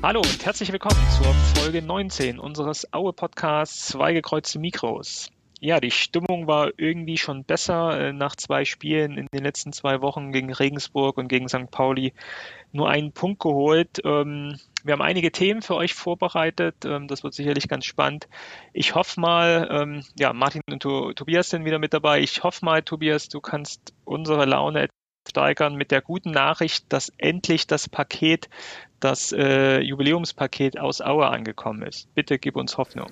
Hallo und herzlich willkommen zur Folge 19 unseres Aue-Podcasts Zwei gekreuzte Mikros. Ja, die Stimmung war irgendwie schon besser äh, nach zwei Spielen in den letzten zwei Wochen gegen Regensburg und gegen St. Pauli. Nur einen Punkt geholt. Ähm, wir haben einige Themen für euch vorbereitet. Ähm, das wird sicherlich ganz spannend. Ich hoffe mal, ähm, ja, Martin und Tobias sind wieder mit dabei. Ich hoffe mal, Tobias, du kannst unsere Laune steigern mit der guten Nachricht, dass endlich das Paket, das äh, Jubiläumspaket aus Aue angekommen ist. Bitte gib uns Hoffnung.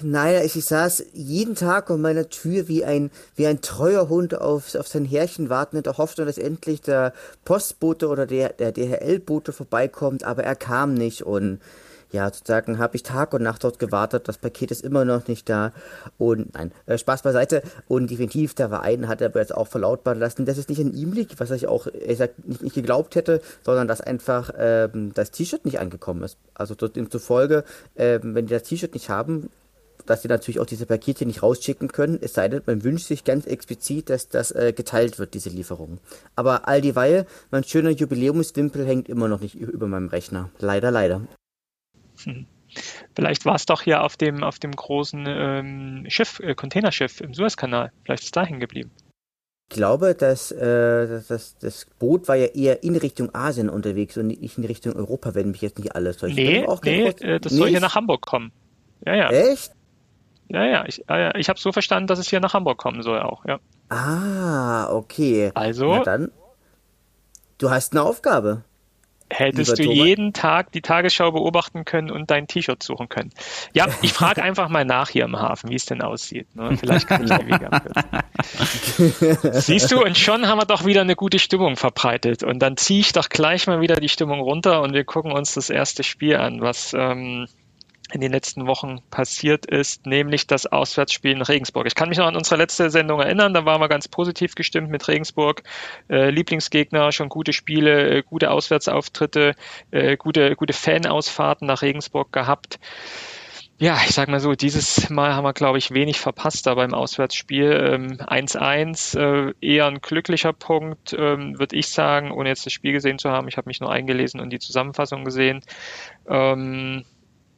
Naja, ich, ich saß jeden Tag an meiner Tür wie ein, wie ein treuer Hund auf, auf sein Härchen warten in der Hoffnung, dass endlich der Postbote oder der, der DHL-Bote vorbeikommt, aber er kam nicht und ja, sozusagen habe ich Tag und Nacht dort gewartet. Das Paket ist immer noch nicht da. Und nein, äh, Spaß beiseite. Und definitiv, der Verein hat aber jetzt auch verlautbaren lassen, dass es nicht an ihm liegt, was ich auch ich sag, nicht, nicht geglaubt hätte, sondern dass einfach ähm, das T-Shirt nicht angekommen ist. Also demzufolge, ähm, wenn die das T-Shirt nicht haben, dass sie natürlich auch diese Pakete nicht rausschicken können, es sei denn, man wünscht sich ganz explizit, dass das äh, geteilt wird, diese Lieferung. Aber all dieweil, mein schöner Jubiläumswimpel hängt immer noch nicht über meinem Rechner. Leider, leider. Hm. Vielleicht war es doch hier auf dem, auf dem großen ähm, Schiff, äh, Containerschiff im Suezkanal. Vielleicht ist es da hängen geblieben. Ich glaube, dass, äh, das, das Boot war ja eher in Richtung Asien unterwegs und nicht in Richtung Europa, wenn mich jetzt nicht alles täuscht. Nee, nee äh, das nicht? soll hier nach Hamburg kommen. Ja, ja. Echt? Ja, ja. Ich, äh, ich habe so verstanden, dass es hier nach Hamburg kommen soll auch, ja. Ah, okay. Also. Na dann. Du hast eine Aufgabe hättest du jeden Tag die Tagesschau beobachten können und dein T-Shirt suchen können. Ja, ich frage einfach mal nach hier im Hafen, wie es denn aussieht. Ne? Vielleicht kann ich wieder Siehst du, und schon haben wir doch wieder eine gute Stimmung verbreitet. Und dann ziehe ich doch gleich mal wieder die Stimmung runter und wir gucken uns das erste Spiel an, was ähm, in den letzten Wochen passiert ist, nämlich das Auswärtsspiel in Regensburg. Ich kann mich noch an unsere letzte Sendung erinnern, da waren wir ganz positiv gestimmt mit Regensburg. Äh, Lieblingsgegner, schon gute Spiele, äh, gute Auswärtsauftritte, äh, gute, gute Fanausfahrten nach Regensburg gehabt. Ja, ich sag mal so, dieses Mal haben wir, glaube ich, wenig verpasst da beim Auswärtsspiel. 1-1, ähm, äh, eher ein glücklicher Punkt, ähm, würde ich sagen, ohne jetzt das Spiel gesehen zu haben. Ich habe mich nur eingelesen und die Zusammenfassung gesehen. Ähm,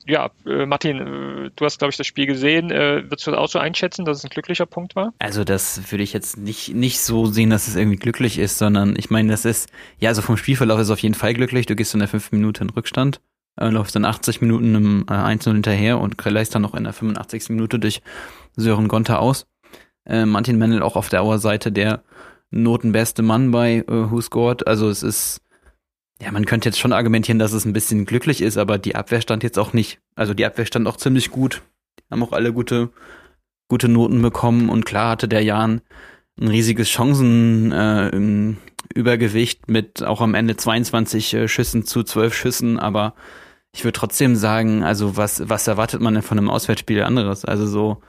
ja, äh, Martin, äh, du hast, glaube ich, das Spiel gesehen. Äh, würdest du das auch so einschätzen, dass es ein glücklicher Punkt war? Also das würde ich jetzt nicht, nicht so sehen, dass es irgendwie glücklich ist, sondern ich meine, das ist, ja, also vom Spielverlauf ist es auf jeden Fall glücklich. Du gehst in der fünf Minuten in Rückstand, äh, läufst dann 80 Minuten im äh, 1 hinterher und leist dann noch in der 85. Minute durch Sören Gonter aus. Äh, Martin Mendel auch auf der Auer-Seite der notenbeste Mann bei äh, Who Scored. Also es ist ja, man könnte jetzt schon argumentieren, dass es ein bisschen glücklich ist, aber die Abwehr stand jetzt auch nicht. Also die Abwehr stand auch ziemlich gut. Haben auch alle gute, gute Noten bekommen und klar hatte der Jan ein riesiges Chancenübergewicht äh, mit auch am Ende 22 äh, Schüssen zu 12 Schüssen, aber ich würde trotzdem sagen, also was, was erwartet man denn von einem Auswärtsspiel anderes? Also so,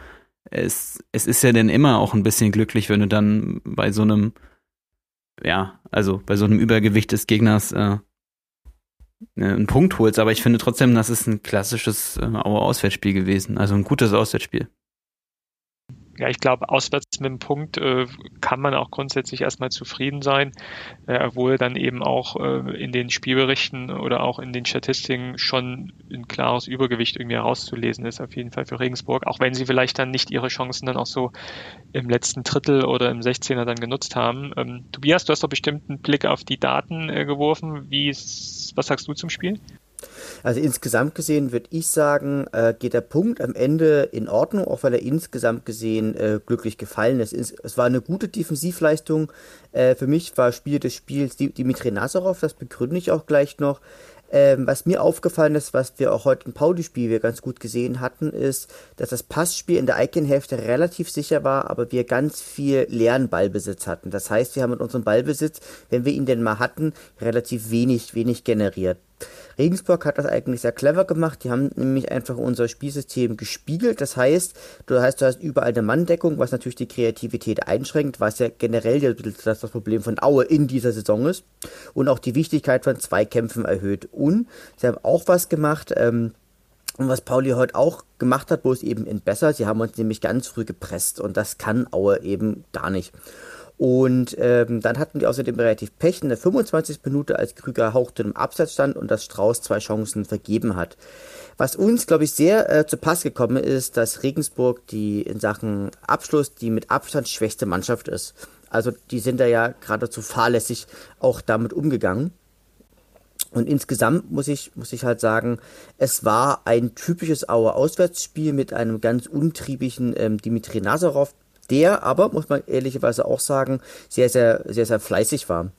es, es ist ja denn immer auch ein bisschen glücklich, wenn du dann bei so einem ja, also bei so einem Übergewicht des Gegners äh, ne, einen Punkt holst. Aber ich finde trotzdem, das ist ein klassisches äh, Auswärtsspiel gewesen. Also ein gutes Auswärtsspiel ja, ich glaube, auswärts mit dem Punkt äh, kann man auch grundsätzlich erstmal zufrieden sein, äh, obwohl dann eben auch äh, in den Spielberichten oder auch in den Statistiken schon ein klares Übergewicht irgendwie herauszulesen ist, auf jeden Fall für Regensburg, auch wenn sie vielleicht dann nicht ihre Chancen dann auch so im letzten Drittel oder im 16er dann genutzt haben. Ähm, Tobias, du hast doch bestimmt einen Blick auf die Daten äh, geworfen. Wie was sagst du zum Spiel? Also insgesamt gesehen würde ich sagen, äh, geht der Punkt am Ende in Ordnung, auch weil er insgesamt gesehen äh, glücklich gefallen ist. Es war eine gute Defensivleistung. Äh, für mich war Spiel des Spiels Dimitri Nazarov, das begründe ich auch gleich noch. Ähm, was mir aufgefallen ist, was wir auch heute im Pauli-Spiel ganz gut gesehen hatten, ist, dass das Passspiel in der Icon-Hälfte relativ sicher war, aber wir ganz viel leeren Ballbesitz hatten. Das heißt, wir haben mit unserem Ballbesitz, wenn wir ihn denn mal hatten, relativ wenig, wenig generiert. Regensburg hat das eigentlich sehr clever gemacht. Die haben nämlich einfach unser Spielsystem gespiegelt. Das heißt, du hast, du hast überall eine Manndeckung, was natürlich die Kreativität einschränkt, was ja generell das, das Problem von Aue in dieser Saison ist. Und auch die Wichtigkeit von Zweikämpfen erhöht. Und sie haben auch was gemacht, ähm, und was Pauli heute auch gemacht hat, bloß eben in besser, sie haben uns nämlich ganz früh gepresst und das kann Aue eben gar nicht. Und ähm, dann hatten die außerdem relativ Pech in der 25. Minute, als Krüger hauchte im Absatz stand und das Strauß zwei Chancen vergeben hat. Was uns, glaube ich, sehr äh, zu Pass gekommen ist, dass Regensburg die in Sachen Abschluss die mit Abstand schwächste Mannschaft ist. Also die sind da ja geradezu fahrlässig auch damit umgegangen. Und insgesamt muss ich, muss ich halt sagen, es war ein typisches Auer Auswärtsspiel mit einem ganz untriebigen ähm, Dimitri Nazarov, der aber, muss man ehrlicherweise auch sagen, sehr, sehr, sehr, sehr fleißig war.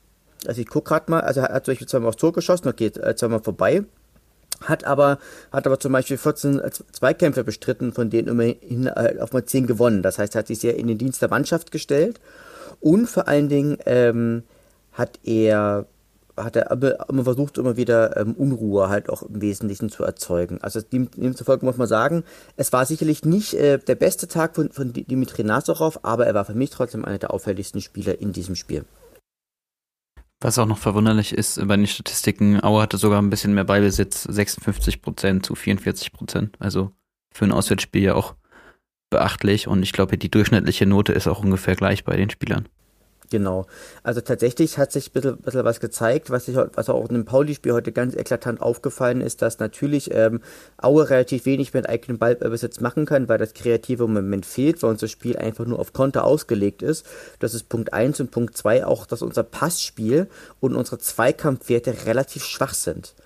Also ich gucke gerade mal, also er hat zum Beispiel zweimal aufs Tor geschossen, geht äh, zweimal vorbei, hat aber, hat aber zum Beispiel 14 Zweikämpfe bestritten, von denen immerhin äh, auf mal 10 gewonnen. Das heißt, er hat sich sehr in den Dienst der Mannschaft gestellt und vor allen Dingen ähm, hat er hat er immer versucht, immer wieder ähm, Unruhe halt auch im Wesentlichen zu erzeugen. Also demzufolge muss man sagen, es war sicherlich nicht äh, der beste Tag von, von Dimitri Nazarov, aber er war für mich trotzdem einer der auffälligsten Spieler in diesem Spiel. Was auch noch verwunderlich ist bei den Statistiken, Auer hatte sogar ein bisschen mehr Beibesitz, 56 Prozent zu 44 Prozent. Also für ein Auswärtsspiel ja auch beachtlich und ich glaube, die durchschnittliche Note ist auch ungefähr gleich bei den Spielern. Genau. Also tatsächlich hat sich ein bisschen, bisschen was gezeigt, was, ich, was auch in dem Pauli-Spiel heute ganz eklatant aufgefallen ist, dass natürlich ähm, Aue relativ wenig mit eigenem Ballbesitz machen kann, weil das kreative Moment fehlt, weil unser Spiel einfach nur auf Konter ausgelegt ist. Das ist Punkt 1 und Punkt 2 auch, dass unser Passspiel und unsere Zweikampfwerte relativ schwach sind.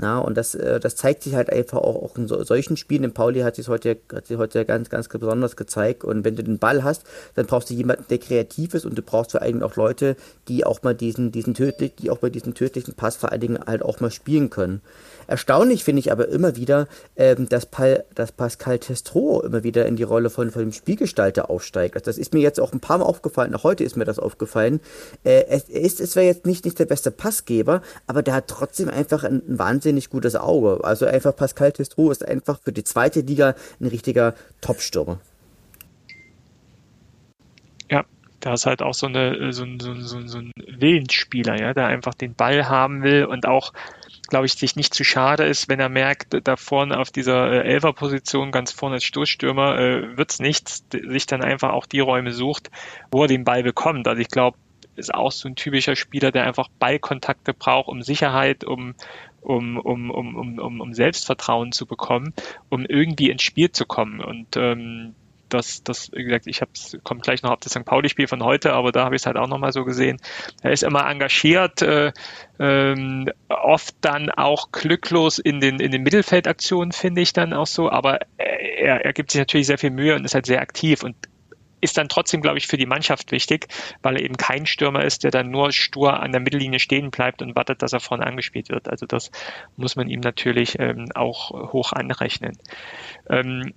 Na, und das, äh, das zeigt sich halt einfach auch, auch in so, solchen Spielen. In Pauli hat sich heute, hat sich heute ganz, ganz besonders gezeigt. Und wenn du den Ball hast, dann brauchst du jemanden, der kreativ ist und du brauchst vor Dingen auch Leute, die auch mal diesen, diesen tödlich, die auch bei diesem tödlichen Pass vor allen Dingen halt auch mal spielen können. Erstaunlich finde ich aber immer wieder, ähm, dass, Pal, dass Pascal Testro immer wieder in die Rolle von, von dem Spielgestalter aufsteigt. Also das ist mir jetzt auch ein paar Mal aufgefallen, auch heute ist mir das aufgefallen. Äh, es ist, es wäre jetzt nicht, nicht der beste Passgeber, aber der hat trotzdem einfach ein, ein wahnsinnig gutes Auge. Also einfach Pascal Testro ist einfach für die zweite Liga ein richtiger Top-Stürmer. Ja, da ist halt auch so, eine, so, ein, so, so, ein Willensspieler, ja, der einfach den Ball haben will und auch glaube ich, sich nicht zu schade ist, wenn er merkt, da vorne auf dieser äh, Elferposition ganz vorne als Stoßstürmer äh, wird's nichts, sich dann einfach auch die Räume sucht, wo er den Ball bekommt. Also ich glaube, ist auch so ein typischer Spieler, der einfach Ballkontakte braucht, um Sicherheit, um, um, um, um, um, um Selbstvertrauen zu bekommen, um irgendwie ins Spiel zu kommen. Und ähm, das, das, wie gesagt, ich kommt gleich noch auf das St. Pauli-Spiel von heute, aber da habe ich es halt auch nochmal so gesehen. Er ist immer engagiert, äh, ähm, oft dann auch glücklos in den, in den Mittelfeldaktionen, finde ich dann auch so, aber er, er gibt sich natürlich sehr viel Mühe und ist halt sehr aktiv und ist dann trotzdem, glaube ich, für die Mannschaft wichtig, weil er eben kein Stürmer ist, der dann nur stur an der Mittellinie stehen bleibt und wartet, dass er vorne angespielt wird. Also das muss man ihm natürlich ähm, auch hoch anrechnen. Ähm,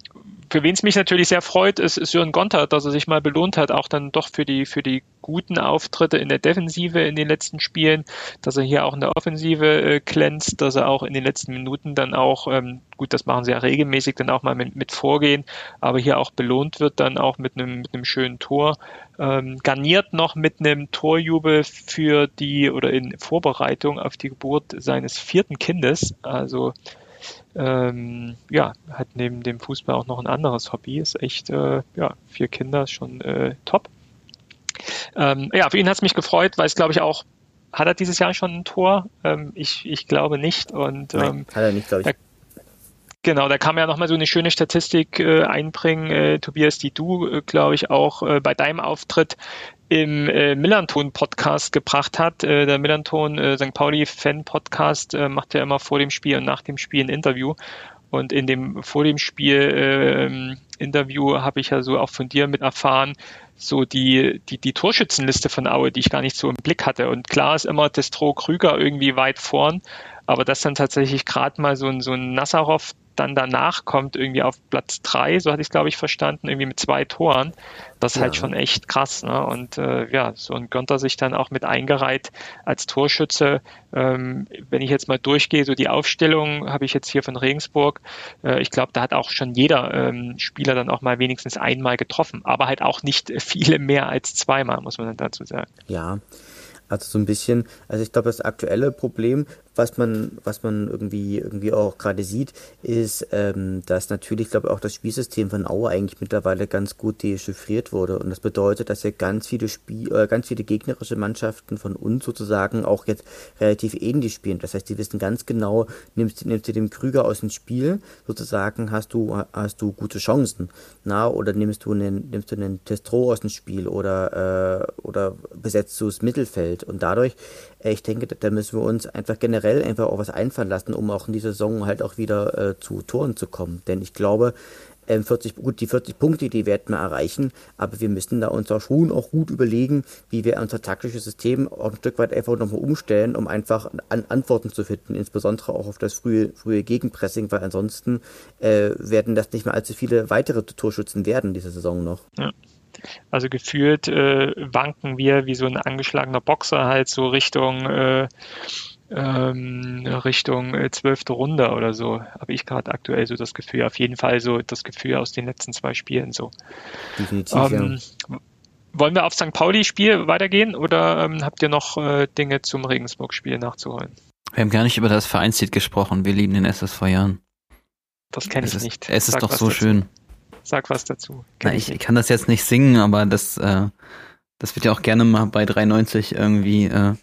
für wen es mich natürlich sehr freut, ist, Jürgen Gonter, dass er sich mal belohnt hat, auch dann doch für die, für die guten Auftritte in der Defensive in den letzten Spielen, dass er hier auch in der Offensive äh, glänzt, dass er auch in den letzten Minuten dann auch, ähm, gut, das machen sie ja regelmäßig, dann auch mal mit, mit vorgehen, aber hier auch belohnt wird dann auch mit einem, mit schönen Tor. Ähm, garniert noch mit einem Torjubel für die oder in Vorbereitung auf die Geburt seines vierten Kindes. Also ähm, ja, hat neben dem Fußball auch noch ein anderes Hobby, ist echt, äh, ja, vier Kinder schon äh, top. Ähm, ja, für ihn hat es mich gefreut, weil es glaube ich auch, hat er dieses Jahr schon ein Tor? Ähm, ich, ich glaube nicht. Und, Nein, ähm, hat er nicht, glaube ich. Genau, da kann man ja nochmal so eine schöne Statistik äh, einbringen, äh, Tobias, die du, äh, glaube ich, auch äh, bei deinem Auftritt im äh, Millanton-Podcast gebracht hat. Äh, der Millanton äh, St. Pauli-Fan-Podcast macht ja immer vor dem Spiel und nach dem Spiel ein Interview. Und in dem vor dem Spiel äh, Interview habe ich ja so auch von dir mit erfahren, so die, die, die Torschützenliste von Aue, die ich gar nicht so im Blick hatte. Und klar ist immer Destro Krüger irgendwie weit vorn, aber dass dann tatsächlich gerade mal so ein, so ein Nassarov dann danach kommt, irgendwie auf Platz drei, so hatte ich es, glaube ich, verstanden, irgendwie mit zwei Toren. Das ist halt ja. halt schon echt krass. Ne? Und äh, ja, so ein Gönter sich dann auch mit eingereiht als Torschütze. Ähm, wenn ich jetzt mal durchgehe, so die Aufstellung habe ich jetzt hier von Regensburg. Äh, ich glaube, da hat auch schon jeder ähm, Spieler dann auch mal wenigstens einmal getroffen, aber halt auch nicht viele mehr als zweimal, muss man dann dazu sagen. Ja, also so ein bisschen, also ich glaube, das aktuelle Problem was man, was man irgendwie, irgendwie auch gerade sieht, ist, ähm, dass natürlich, glaube ich, auch das Spielsystem von Aue eigentlich mittlerweile ganz gut dechiffriert wurde. Und das bedeutet, dass ja ganz viele Spiel, äh, ganz viele gegnerische Mannschaften von uns sozusagen auch jetzt relativ ähnlich spielen. Das heißt, die wissen ganz genau, nimmst, nimmst du den Krüger aus dem Spiel, sozusagen hast du, hast du gute Chancen. Na, oder nimmst du einen, nimmst du einen Testro aus dem Spiel oder, äh, oder besetzt du das Mittelfeld. Und dadurch, ich denke, da müssen wir uns einfach generell einfach auch was einfallen lassen, um auch in die Saison halt auch wieder äh, zu Toren zu kommen. Denn ich glaube, 40, ähm, gut, die 40 Punkte, die werden wir erreichen, aber wir müssen da uns auch schon auch gut überlegen, wie wir unser taktisches System auch ein Stück weit einfach nochmal umstellen, um einfach an Antworten zu finden, insbesondere auch auf das frühe, frühe Gegenpressing, weil ansonsten äh, werden das nicht mehr allzu viele weitere Torschützen werden diese Saison noch. Ja. Also gefühlt äh, wanken wir wie so ein angeschlagener Boxer halt so Richtung äh, ähm, Richtung äh, zwölfte Runde oder so, habe ich gerade aktuell so das Gefühl. Auf jeden Fall so das Gefühl aus den letzten zwei Spielen so. Definitiv, ähm, ja. Wollen wir auf St. Pauli-Spiel weitergehen oder ähm, habt ihr noch äh, Dinge zum Regensburg-Spiel nachzuholen? Wir haben gar nicht über das Vereinslied gesprochen. Wir lieben den SS vor Jahren. Das kenne ich ist, nicht. Es ist Sag doch so dazu. schön. Sag was dazu. Na, ich, ich, kann das jetzt nicht singen, aber das, äh, das wird ja auch gerne mal bei 3,90 irgendwie äh,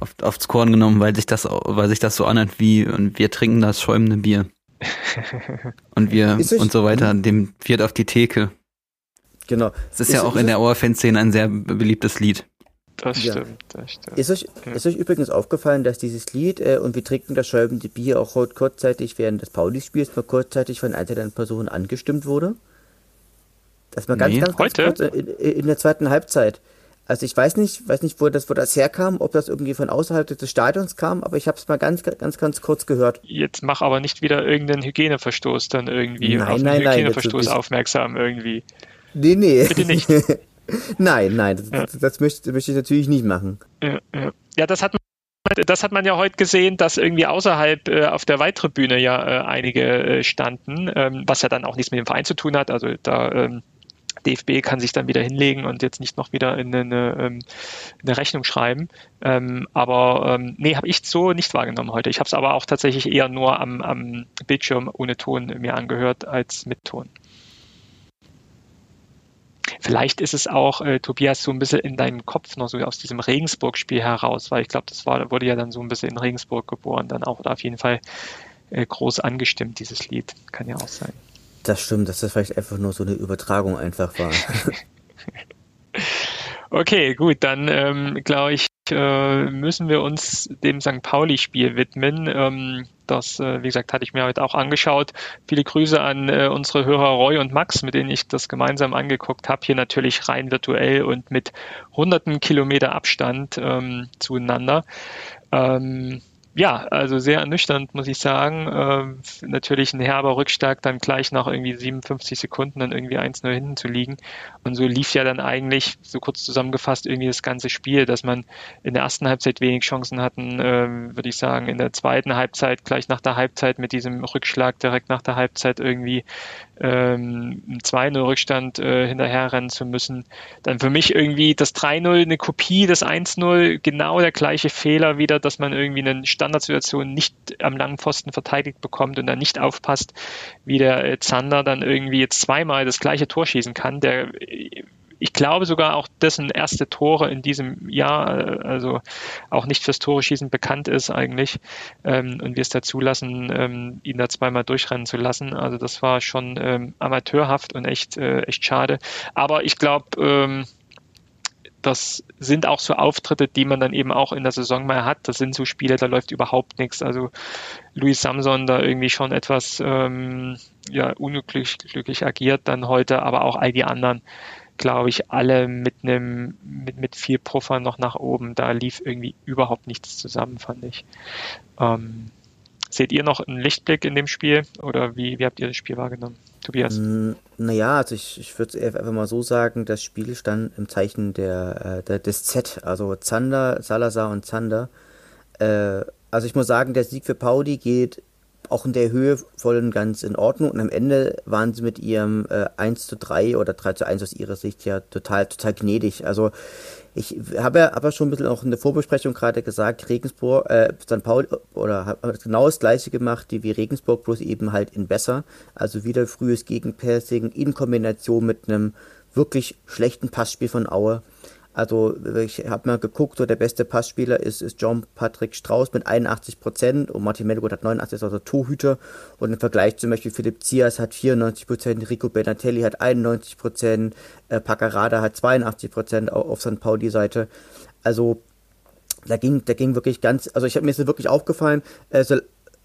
auf, aufs Korn genommen, weil sich das, weil sich das so anhört wie, und wir trinken das schäumende Bier. und wir, und so weiter, dem Viert auf die Theke. Genau. Es ist, ist ja auch ist in der Auerfan-Szene ein sehr beliebtes Lied. Das stimmt, ja. das stimmt. Ist euch, ja. ist euch übrigens aufgefallen, dass dieses Lied äh, und wir trinken das schäumende Bier auch heute kurzzeitig während des Pauli-Spiels mal kurzzeitig von einzelnen Personen angestimmt wurde? Das mal ganz, nee. ganz, ganz heute? kurz in, in der zweiten Halbzeit. Also ich weiß nicht, weiß nicht, wo das, wo das herkam, ob das irgendwie von außerhalb des Stadions kam, aber ich habe es mal ganz, ganz, ganz kurz gehört. Jetzt mach aber nicht wieder irgendeinen Hygieneverstoß dann irgendwie nein, auf nein, Hygieneverstoß nein, aufmerksam irgendwie. Nee, nee. Bitte nicht. nein, nein, das, ja. das, möchte, möchte ich natürlich nicht machen. Ja, ja. ja das hat man das hat man ja heute gesehen, dass irgendwie außerhalb äh, auf der Weittribüne ja äh, einige äh, standen, ähm, was ja dann auch nichts mit dem Verein zu tun hat. Also da ähm, DFB kann sich dann wieder hinlegen und jetzt nicht noch wieder in eine, ähm, eine Rechnung schreiben. Ähm, aber ähm, nee, habe ich so nicht wahrgenommen heute. Ich habe es aber auch tatsächlich eher nur am, am Bildschirm ohne Ton mir angehört als mit Ton. Vielleicht ist es auch, äh, Tobias, so ein bisschen in deinem Kopf noch so aus diesem Regensburg-Spiel heraus, weil ich glaube, das war, wurde ja dann so ein bisschen in Regensburg geboren, dann auch auf jeden Fall äh, groß angestimmt, dieses Lied. Kann ja auch sein. Das stimmt, dass das vielleicht einfach nur so eine Übertragung einfach war. okay, gut, dann ähm, glaube ich, äh, müssen wir uns dem St. Pauli-Spiel widmen. Ähm, das, äh, wie gesagt, hatte ich mir heute auch angeschaut. Viele Grüße an äh, unsere Hörer Roy und Max, mit denen ich das gemeinsam angeguckt habe. Hier natürlich rein virtuell und mit hunderten Kilometer Abstand ähm, zueinander. Ähm, ja, also sehr ernüchternd, muss ich sagen. Ähm, natürlich ein herber Rückschlag, dann gleich nach irgendwie 57 Sekunden dann irgendwie 1-0 hinten zu liegen. Und so lief ja dann eigentlich, so kurz zusammengefasst, irgendwie das ganze Spiel, dass man in der ersten Halbzeit wenig Chancen hatten, ähm, würde ich sagen, in der zweiten Halbzeit, gleich nach der Halbzeit mit diesem Rückschlag direkt nach der Halbzeit irgendwie ähm, 2-0 Rückstand äh, hinterherrennen zu müssen. Dann für mich irgendwie das 3-0 eine Kopie des 1-0, genau der gleiche Fehler wieder, dass man irgendwie einen Standardsituation nicht am langen Pfosten verteidigt bekommt und dann nicht aufpasst, wie der äh, Zander dann irgendwie jetzt zweimal das gleiche Tor schießen kann. Der ich glaube sogar auch dessen erste Tore in diesem Jahr, äh, also auch nicht fürs Tore schießen bekannt ist eigentlich ähm, und wir es da zulassen, ähm, ihn da zweimal durchrennen zu lassen. Also das war schon ähm, amateurhaft und echt, äh, echt schade. Aber ich glaube, ähm, das sind auch so Auftritte, die man dann eben auch in der Saison mal hat. Das sind so Spiele, da läuft überhaupt nichts. Also Luis Samson da irgendwie schon etwas ähm, ja, unglücklich glücklich agiert dann heute, aber auch all die anderen glaube ich, alle mit einem, mit, mit viel Puffer noch nach oben. Da lief irgendwie überhaupt nichts zusammen, fand ich. Ähm, seht ihr noch einen Lichtblick in dem Spiel oder wie, wie habt ihr das Spiel wahrgenommen? Tobias? Naja, also ich, ich würde einfach mal so sagen, das Spiel stand im Zeichen der, äh, der, des Z, also Zander, Salazar und Zander. Äh, also ich muss sagen, der Sieg für Pauli geht auch in der Höhe voll und ganz in Ordnung. Und am Ende waren sie mit ihrem äh, 1 zu 3 oder 3 zu 1 aus ihrer Sicht ja total, total gnädig. Also ich habe ja aber schon ein bisschen auch in der Vorbesprechung gerade gesagt, Regensburg, äh, St. Paul oder hat genau das gleiche gemacht wie Regensburg, bloß eben halt in besser. Also wieder frühes Gegenpassing in Kombination mit einem wirklich schlechten Passspiel von Aue. Also ich habe mal geguckt, so der beste Passspieler ist, ist John Patrick Strauß mit 81 Prozent und Martin Melgold hat 89, also Torhüter. Und im Vergleich zum Beispiel Philipp Zias hat 94 Prozent, Rico Benatelli hat 91 Prozent, äh, Paccarada hat 82 Prozent auf, St. Pauli-Seite. Also da ging, da ging wirklich ganz, also ich habe mir ist wirklich aufgefallen, äh,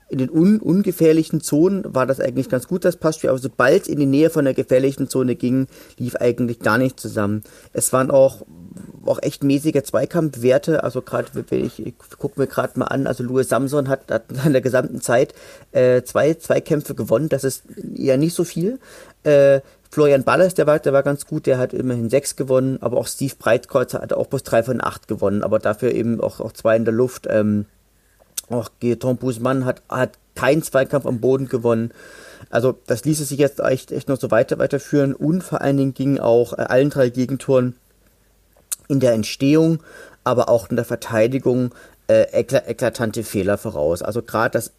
in den un ungefährlichen Zonen war das eigentlich ganz gut, das Passspiel, aber sobald es in die Nähe von der gefährlichen Zone ging, lief eigentlich gar nicht zusammen. Es waren auch, auch echt mäßige Zweikampfwerte, also gerade, ich, ich gucke mir gerade mal an, also Louis Samson hat, hat in der gesamten Zeit äh, zwei Zweikämpfe gewonnen, das ist ja nicht so viel. Äh, Florian Ballas, der war, der war ganz gut, der hat immerhin sechs gewonnen, aber auch Steve Breitkreuz hat auch bloß drei von acht gewonnen, aber dafür eben auch, auch zwei in der Luft. Ähm, auch Gaetan Busmann hat, hat keinen Zweikampf am Boden gewonnen. Also das ließe sich jetzt echt, echt noch so weiter weiterführen und vor allen Dingen gingen auch äh, allen drei Gegentoren in der Entstehung, aber auch in der Verteidigung äh, eklatante Fehler voraus. Also gerade das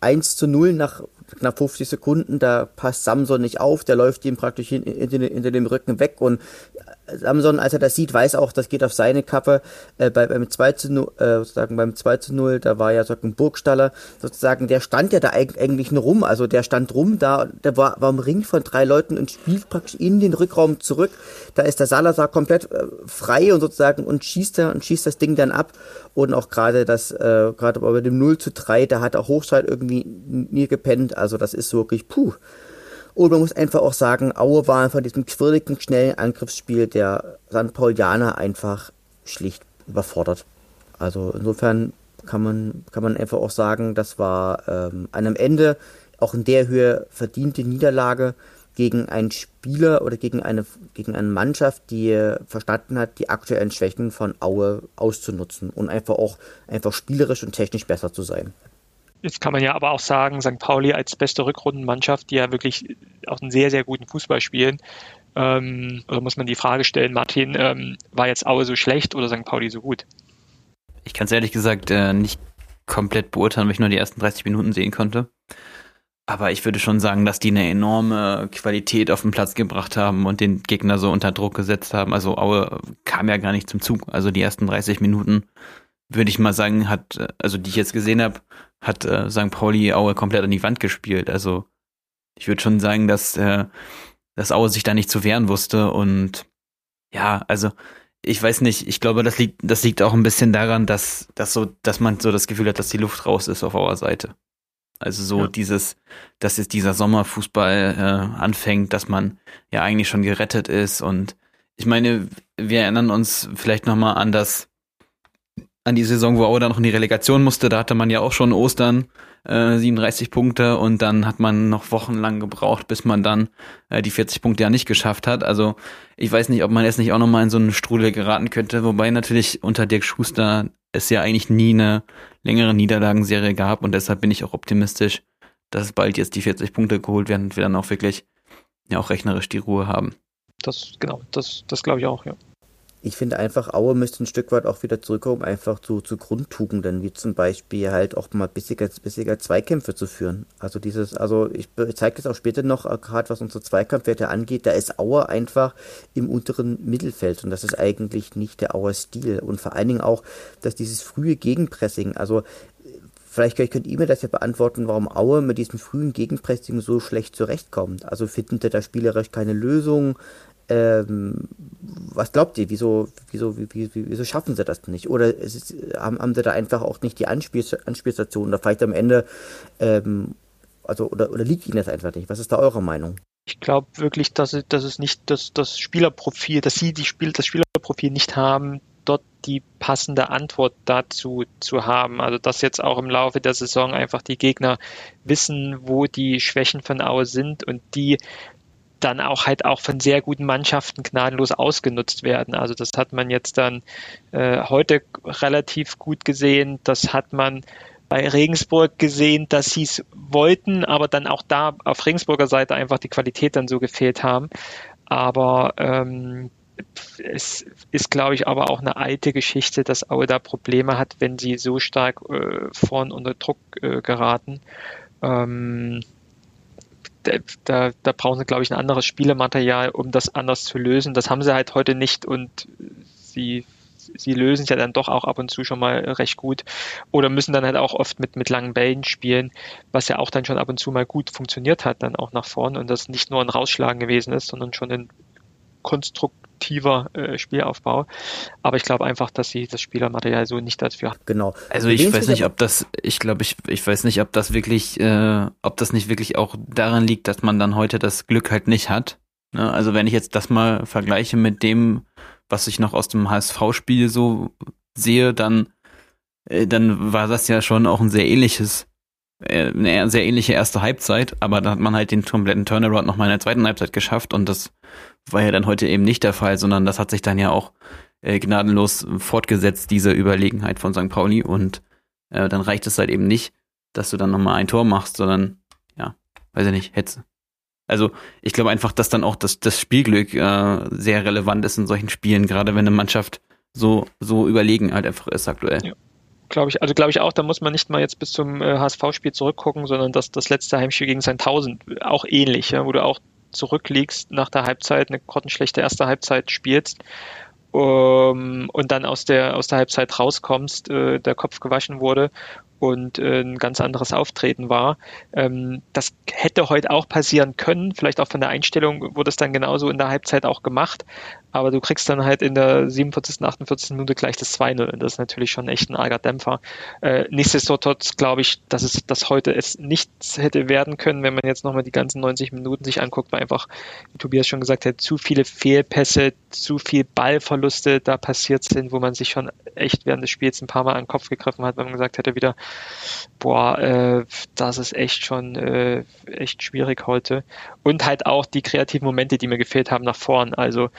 1 zu 0 nach knapp 50 Sekunden, da passt Samson nicht auf, der läuft ihm praktisch hinter in, in, in dem Rücken weg und Samson, als er das sieht, weiß auch, das geht auf seine Kappe. Äh, bei, beim 2 zu 0, äh, sozusagen beim 2 zu 0, da war ja sozusagen Burgstaller, sozusagen, der stand ja da eigentlich nur rum, also der stand rum da, der war, war im Ring von drei Leuten und spielt praktisch in den Rückraum zurück. Da ist der Salazar komplett äh, frei und sozusagen und schießt und schießt das Ding dann ab. Und auch gerade das, äh, gerade bei dem 0 zu 3, da hat er Hochzeit irgendwie nie gepennt. Also das ist wirklich, puh. Und man muss einfach auch sagen, Aue war von diesem quirligen, schnellen Angriffsspiel der St. Paulianer einfach schlicht überfordert. Also insofern kann man, kann man einfach auch sagen, das war ähm, eine am Ende auch in der Höhe verdiente Niederlage gegen einen Spieler oder gegen eine, gegen eine Mannschaft, die verstanden hat, die aktuellen Schwächen von Aue auszunutzen und einfach auch einfach spielerisch und technisch besser zu sein. Jetzt kann man ja aber auch sagen, St. Pauli als beste Rückrundenmannschaft, die ja wirklich auch einen sehr, sehr guten Fußball spielen, ähm, oder muss man die Frage stellen, Martin, ähm, war jetzt Aue so schlecht oder St. Pauli so gut? Ich kann es ehrlich gesagt äh, nicht komplett beurteilen, weil ich nur die ersten 30 Minuten sehen konnte. Aber ich würde schon sagen, dass die eine enorme Qualität auf den Platz gebracht haben und den Gegner so unter Druck gesetzt haben. Also Aue kam ja gar nicht zum Zug. Also die ersten 30 Minuten würde ich mal sagen, hat, also die ich jetzt gesehen habe, hat äh, St. Pauli Aue komplett an die Wand gespielt. Also ich würde schon sagen, dass, äh, dass Aue sich da nicht zu wehren wusste. Und ja, also ich weiß nicht, ich glaube, das liegt, das liegt auch ein bisschen daran, dass, dass so, dass man so das Gefühl hat, dass die Luft raus ist auf Auer Seite. Also so ja. dieses, dass jetzt dieser Sommerfußball äh, anfängt, dass man ja eigentlich schon gerettet ist. Und ich meine, wir erinnern uns vielleicht nochmal an das an die Saison, wo Aue dann noch in die Relegation musste, da hatte man ja auch schon Ostern äh, 37 Punkte und dann hat man noch wochenlang gebraucht, bis man dann äh, die 40 Punkte ja nicht geschafft hat. Also ich weiß nicht, ob man jetzt nicht auch nochmal in so einen Strudel geraten könnte, wobei natürlich unter Dirk Schuster es ja eigentlich nie eine längere Niederlagenserie gab und deshalb bin ich auch optimistisch, dass bald jetzt die 40 Punkte geholt werden und wir dann auch wirklich ja auch rechnerisch die Ruhe haben. Das, genau, das, das glaube ich auch, ja ich finde einfach, Aue müsste ein Stück weit auch wieder zurückkommen, einfach zu, zu Grundtugenden, wie zum Beispiel halt auch mal bissiger, bissiger Zweikämpfe zu führen. Also dieses, also ich, zeige das auch später noch, äh, gerade was unsere Zweikampfwerte angeht, da ist Aue einfach im unteren Mittelfeld und das ist eigentlich nicht der Auer Stil. Und vor allen Dingen auch, dass dieses frühe Gegenpressing, also Vielleicht könnt ihr mir das ja beantworten, warum Aue mit diesem frühen Gegenpressing so schlecht zurechtkommt. Also findet ihr da spielerisch keine Lösung? Ähm, was glaubt ihr, wieso, wieso, wieso, wieso schaffen sie das nicht? Oder ist, haben, haben sie da einfach auch nicht die Anspiel, Anspielstationen oder vielleicht am Ende, ähm, also, oder, oder liegt ihnen das einfach nicht? Was ist da eure Meinung? Ich glaube wirklich, dass dass es nicht das, das Spielerprofil, dass sie die Spiel, das Spielerprofil nicht haben, dort die passende Antwort dazu zu haben. Also dass jetzt auch im Laufe der Saison einfach die Gegner wissen, wo die Schwächen von Aue sind und die dann auch halt auch von sehr guten Mannschaften gnadenlos ausgenutzt werden. Also das hat man jetzt dann äh, heute relativ gut gesehen. Das hat man bei Regensburg gesehen, dass sie es wollten, aber dann auch da auf Regensburger Seite einfach die Qualität dann so gefehlt haben. Aber ähm, es ist, glaube ich, aber auch eine alte Geschichte, dass Aue da Probleme hat, wenn sie so stark äh, vorn unter Druck äh, geraten. Ähm, da, da brauchen sie, glaube ich, ein anderes Spielematerial, um das anders zu lösen. Das haben sie halt heute nicht und sie, sie lösen es ja dann doch auch ab und zu schon mal recht gut oder müssen dann halt auch oft mit, mit langen Bällen spielen, was ja auch dann schon ab und zu mal gut funktioniert hat, dann auch nach vorn und das nicht nur ein Rausschlagen gewesen ist, sondern schon ein konstruktiver äh, Spielaufbau. Aber ich glaube einfach, dass sie das Spielermaterial so nicht dafür haben. Genau. Also ich weiß nicht, ob das, ich glaube, ich, ich weiß nicht, ob das wirklich, äh, ob das nicht wirklich auch daran liegt, dass man dann heute das Glück halt nicht hat. Ne? Also wenn ich jetzt das mal vergleiche mit dem, was ich noch aus dem HSV-Spiel so sehe, dann, äh, dann war das ja schon auch ein sehr ähnliches äh, eine sehr ähnliche erste Halbzeit, aber da hat man halt den kompletten Turnaround nochmal in der zweiten Halbzeit geschafft und das war ja dann heute eben nicht der Fall, sondern das hat sich dann ja auch äh, gnadenlos fortgesetzt, diese Überlegenheit von St. Pauli und äh, dann reicht es halt eben nicht, dass du dann nochmal ein Tor machst, sondern ja, weiß ich nicht, Hetze. Also ich glaube einfach, dass dann auch das, das Spielglück äh, sehr relevant ist in solchen Spielen, gerade wenn eine Mannschaft so, so überlegen halt einfach ist aktuell. Ja glaube ich, also glaube ich auch, da muss man nicht mal jetzt bis zum äh, HSV-Spiel zurückgucken, sondern dass das letzte Heimspiel gegen Sandhausen auch ähnlich, ja, wo du auch zurückliegst nach der Halbzeit, eine grottenschlechte erste Halbzeit spielst um, und dann aus der aus der Halbzeit rauskommst, äh, der Kopf gewaschen wurde und äh, ein ganz anderes Auftreten war. Ähm, das hätte heute auch passieren können, vielleicht auch von der Einstellung wurde es dann genauso in der Halbzeit auch gemacht, aber du kriegst dann halt in der 47., 48. Minute gleich das 2-0 und das ist natürlich schon echt ein arger Dämpfer. Äh, nichtsdestotrotz glaube ich, dass es dass heute es nichts hätte werden können, wenn man jetzt nochmal die ganzen 90 Minuten sich anguckt, weil einfach, wie Tobias schon gesagt hat, zu viele Fehlpässe, zu viel Ballverluste da passiert sind, wo man sich schon echt während des Spiels ein paar Mal an den Kopf gegriffen hat, weil man gesagt hätte wieder, boah, äh, das ist echt schon äh, echt schwierig heute. Und halt auch die kreativen Momente, die mir gefehlt haben nach vorn. Also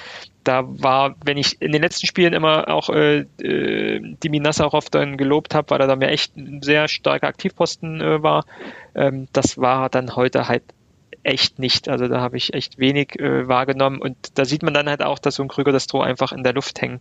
da war, wenn ich in den letzten Spielen immer auch äh, äh, Dimi Nassarov dann gelobt habe, weil er da mir echt ein sehr starker Aktivposten äh, war, ähm, das war dann heute halt echt nicht. Also da habe ich echt wenig äh, wahrgenommen und da sieht man dann halt auch, dass so ein Krüger das Tor einfach in der Luft hängen.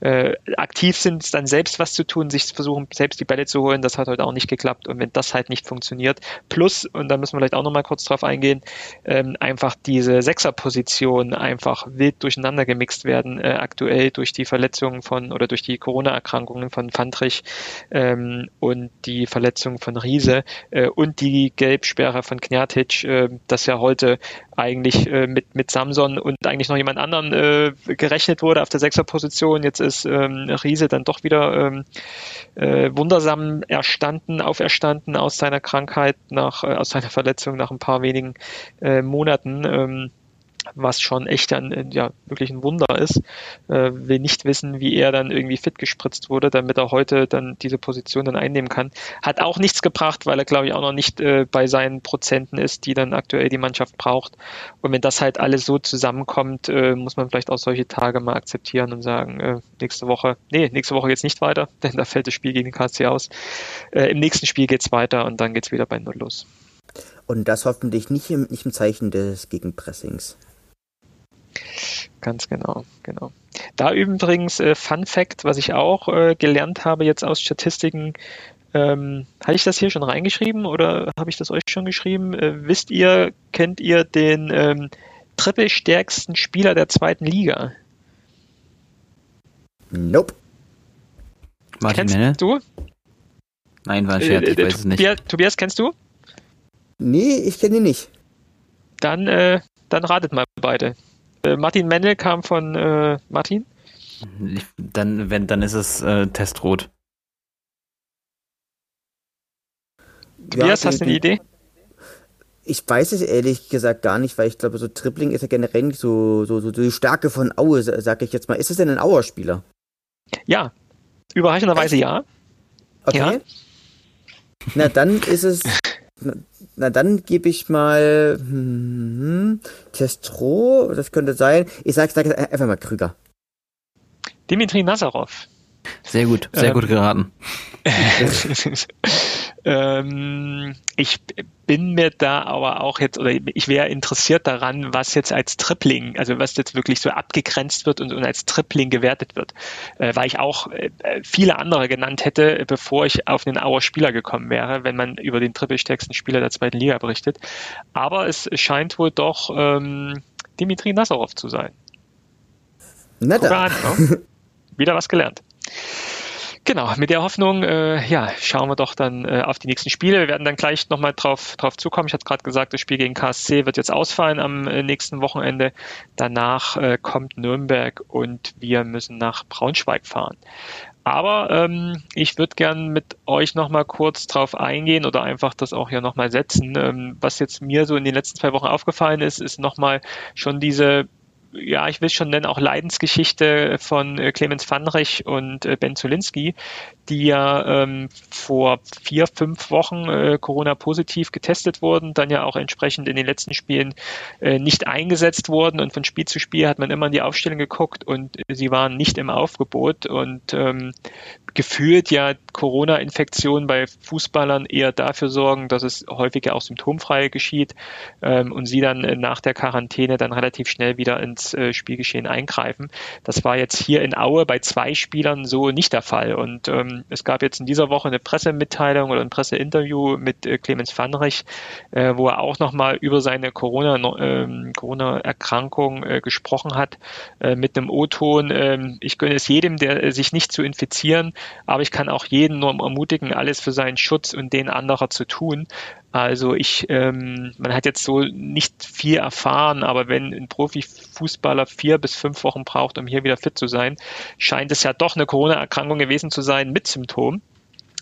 Äh, aktiv sind, dann selbst was zu tun, sich versuchen, selbst die Bälle zu holen, das hat heute auch nicht geklappt und wenn das halt nicht funktioniert, plus, und da müssen wir vielleicht auch nochmal kurz drauf eingehen, ähm, einfach diese Sechserposition einfach wild durcheinander gemixt werden, äh, aktuell durch die Verletzungen von oder durch die Corona-Erkrankungen von Fandrich ähm, und die Verletzung von Riese äh, und die Gelbsperre von Knjatic, äh, das was ja heute eigentlich äh, mit, mit Samson und eigentlich noch jemand anderen äh, gerechnet wurde auf der Sechserposition. Jetzt ist ähm, Riese dann doch wieder ähm, äh, wundersam erstanden, auferstanden aus seiner Krankheit, nach, äh, aus seiner Verletzung nach ein paar wenigen äh, Monaten. Ähm, was schon echt ein, ja, wirklich ein Wunder ist. Äh, will nicht wissen, wie er dann irgendwie fit gespritzt wurde, damit er heute dann diese Position dann einnehmen kann. Hat auch nichts gebracht, weil er, glaube ich, auch noch nicht äh, bei seinen Prozenten ist, die dann aktuell die Mannschaft braucht. Und wenn das halt alles so zusammenkommt, äh, muss man vielleicht auch solche Tage mal akzeptieren und sagen, äh, nächste Woche, nee, nächste Woche geht's nicht weiter, denn da fällt das Spiel gegen den KC aus. Äh, Im nächsten Spiel geht's weiter und dann geht's wieder bei Null los. Und das hoffentlich nicht im, nicht im Zeichen des Gegenpressings. Ganz genau, genau. Da übrigens äh, Fun Fact, was ich auch äh, gelernt habe jetzt aus Statistiken, ähm, hatte ich das hier schon reingeschrieben oder habe ich das euch schon geschrieben? Äh, wisst ihr, kennt ihr den ähm, trippelstärksten Spieler der zweiten Liga? Nope. Martin kennst Menne? du? Nein, war ein Scherz, ich äh, weiß es nicht. Tobias, Tobias, kennst du? Nee, ich kenne ihn nicht. Dann, äh, dann ratet mal beide. Äh, Martin Mendel kam von äh, Martin. Dann, wenn, dann ist es äh, Testrot. Tobias, ja, hast du eine Idee? Ich weiß es ehrlich gesagt gar nicht, weil ich glaube, so Tripling ist ja generell nicht so, so, so die Stärke von Aue, sag ich jetzt mal. Ist es denn ein Auer-Spieler? Ja, überraschenderweise ja. Okay. Ja. Na, dann ist es na dann gebe ich mal hm, Testro, das könnte sein. Ich sage sag einfach mal Krüger. Dimitri Nazarov. Sehr gut, sehr ähm, gut geraten. Ähm, ich bin mir da aber auch jetzt, oder ich wäre interessiert daran, was jetzt als Tripling, also was jetzt wirklich so abgegrenzt wird und, und als Tripling gewertet wird, äh, weil ich auch äh, viele andere genannt hätte, bevor ich auf einen Auer Spieler gekommen wäre, wenn man über den trippelstärksten Spieler der zweiten Liga berichtet. Aber es scheint wohl doch ähm, Dimitri Nazarov zu sein. Netter. An, ne? Wieder was gelernt. Genau, mit der Hoffnung, äh, ja, schauen wir doch dann äh, auf die nächsten Spiele. Wir werden dann gleich nochmal drauf, drauf zukommen. Ich hatte gerade gesagt, das Spiel gegen KSC wird jetzt ausfallen am äh, nächsten Wochenende. Danach äh, kommt Nürnberg und wir müssen nach Braunschweig fahren. Aber ähm, ich würde gern mit euch nochmal kurz drauf eingehen oder einfach das auch hier nochmal setzen. Ähm, was jetzt mir so in den letzten zwei Wochen aufgefallen ist, ist nochmal schon diese ja, ich will schon nennen, auch Leidensgeschichte von äh, Clemens Fanrich und äh, Ben Zulinski, die ja ähm, vor vier, fünf Wochen äh, Corona-positiv getestet wurden, dann ja auch entsprechend in den letzten Spielen äh, nicht eingesetzt wurden und von Spiel zu Spiel hat man immer in die Aufstellung geguckt und sie waren nicht im Aufgebot und ähm, gefühlt ja Corona-Infektionen bei Fußballern eher dafür sorgen, dass es häufiger auch symptomfrei geschieht ähm, und sie dann äh, nach der Quarantäne dann relativ schnell wieder ins äh, Spielgeschehen eingreifen. Das war jetzt hier in Aue bei zwei Spielern so nicht der Fall. Und ähm, es gab jetzt in dieser Woche eine Pressemitteilung oder ein Presseinterview mit äh, Clemens Fanrich, äh, wo er auch nochmal über seine Corona, äh, Corona-Erkrankung äh, gesprochen hat, äh, mit einem O-Ton. Äh, ich gönne es jedem, der äh, sich nicht zu infizieren, aber ich kann auch jeden nur ermutigen, alles für seinen Schutz und den anderer zu tun. Also ich, ähm, man hat jetzt so nicht viel erfahren, aber wenn ein Profifußballer vier bis fünf Wochen braucht, um hier wieder fit zu sein, scheint es ja doch eine Corona-Erkrankung gewesen zu sein mit Symptomen.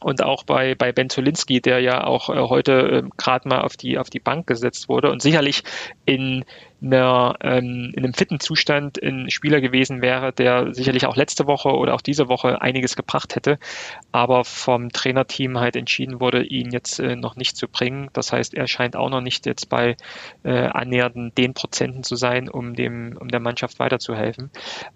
Und auch bei, bei Ben Zolinski, der ja auch äh, heute äh, gerade mal auf die, auf die Bank gesetzt wurde und sicherlich in einer, ähm, in einem fitten Zustand ein Spieler gewesen wäre, der sicherlich auch letzte Woche oder auch diese Woche einiges gebracht hätte, aber vom Trainerteam halt entschieden wurde, ihn jetzt äh, noch nicht zu bringen. Das heißt, er scheint auch noch nicht jetzt bei äh, annähernden den Prozenten zu sein, um dem, um der Mannschaft weiterzuhelfen.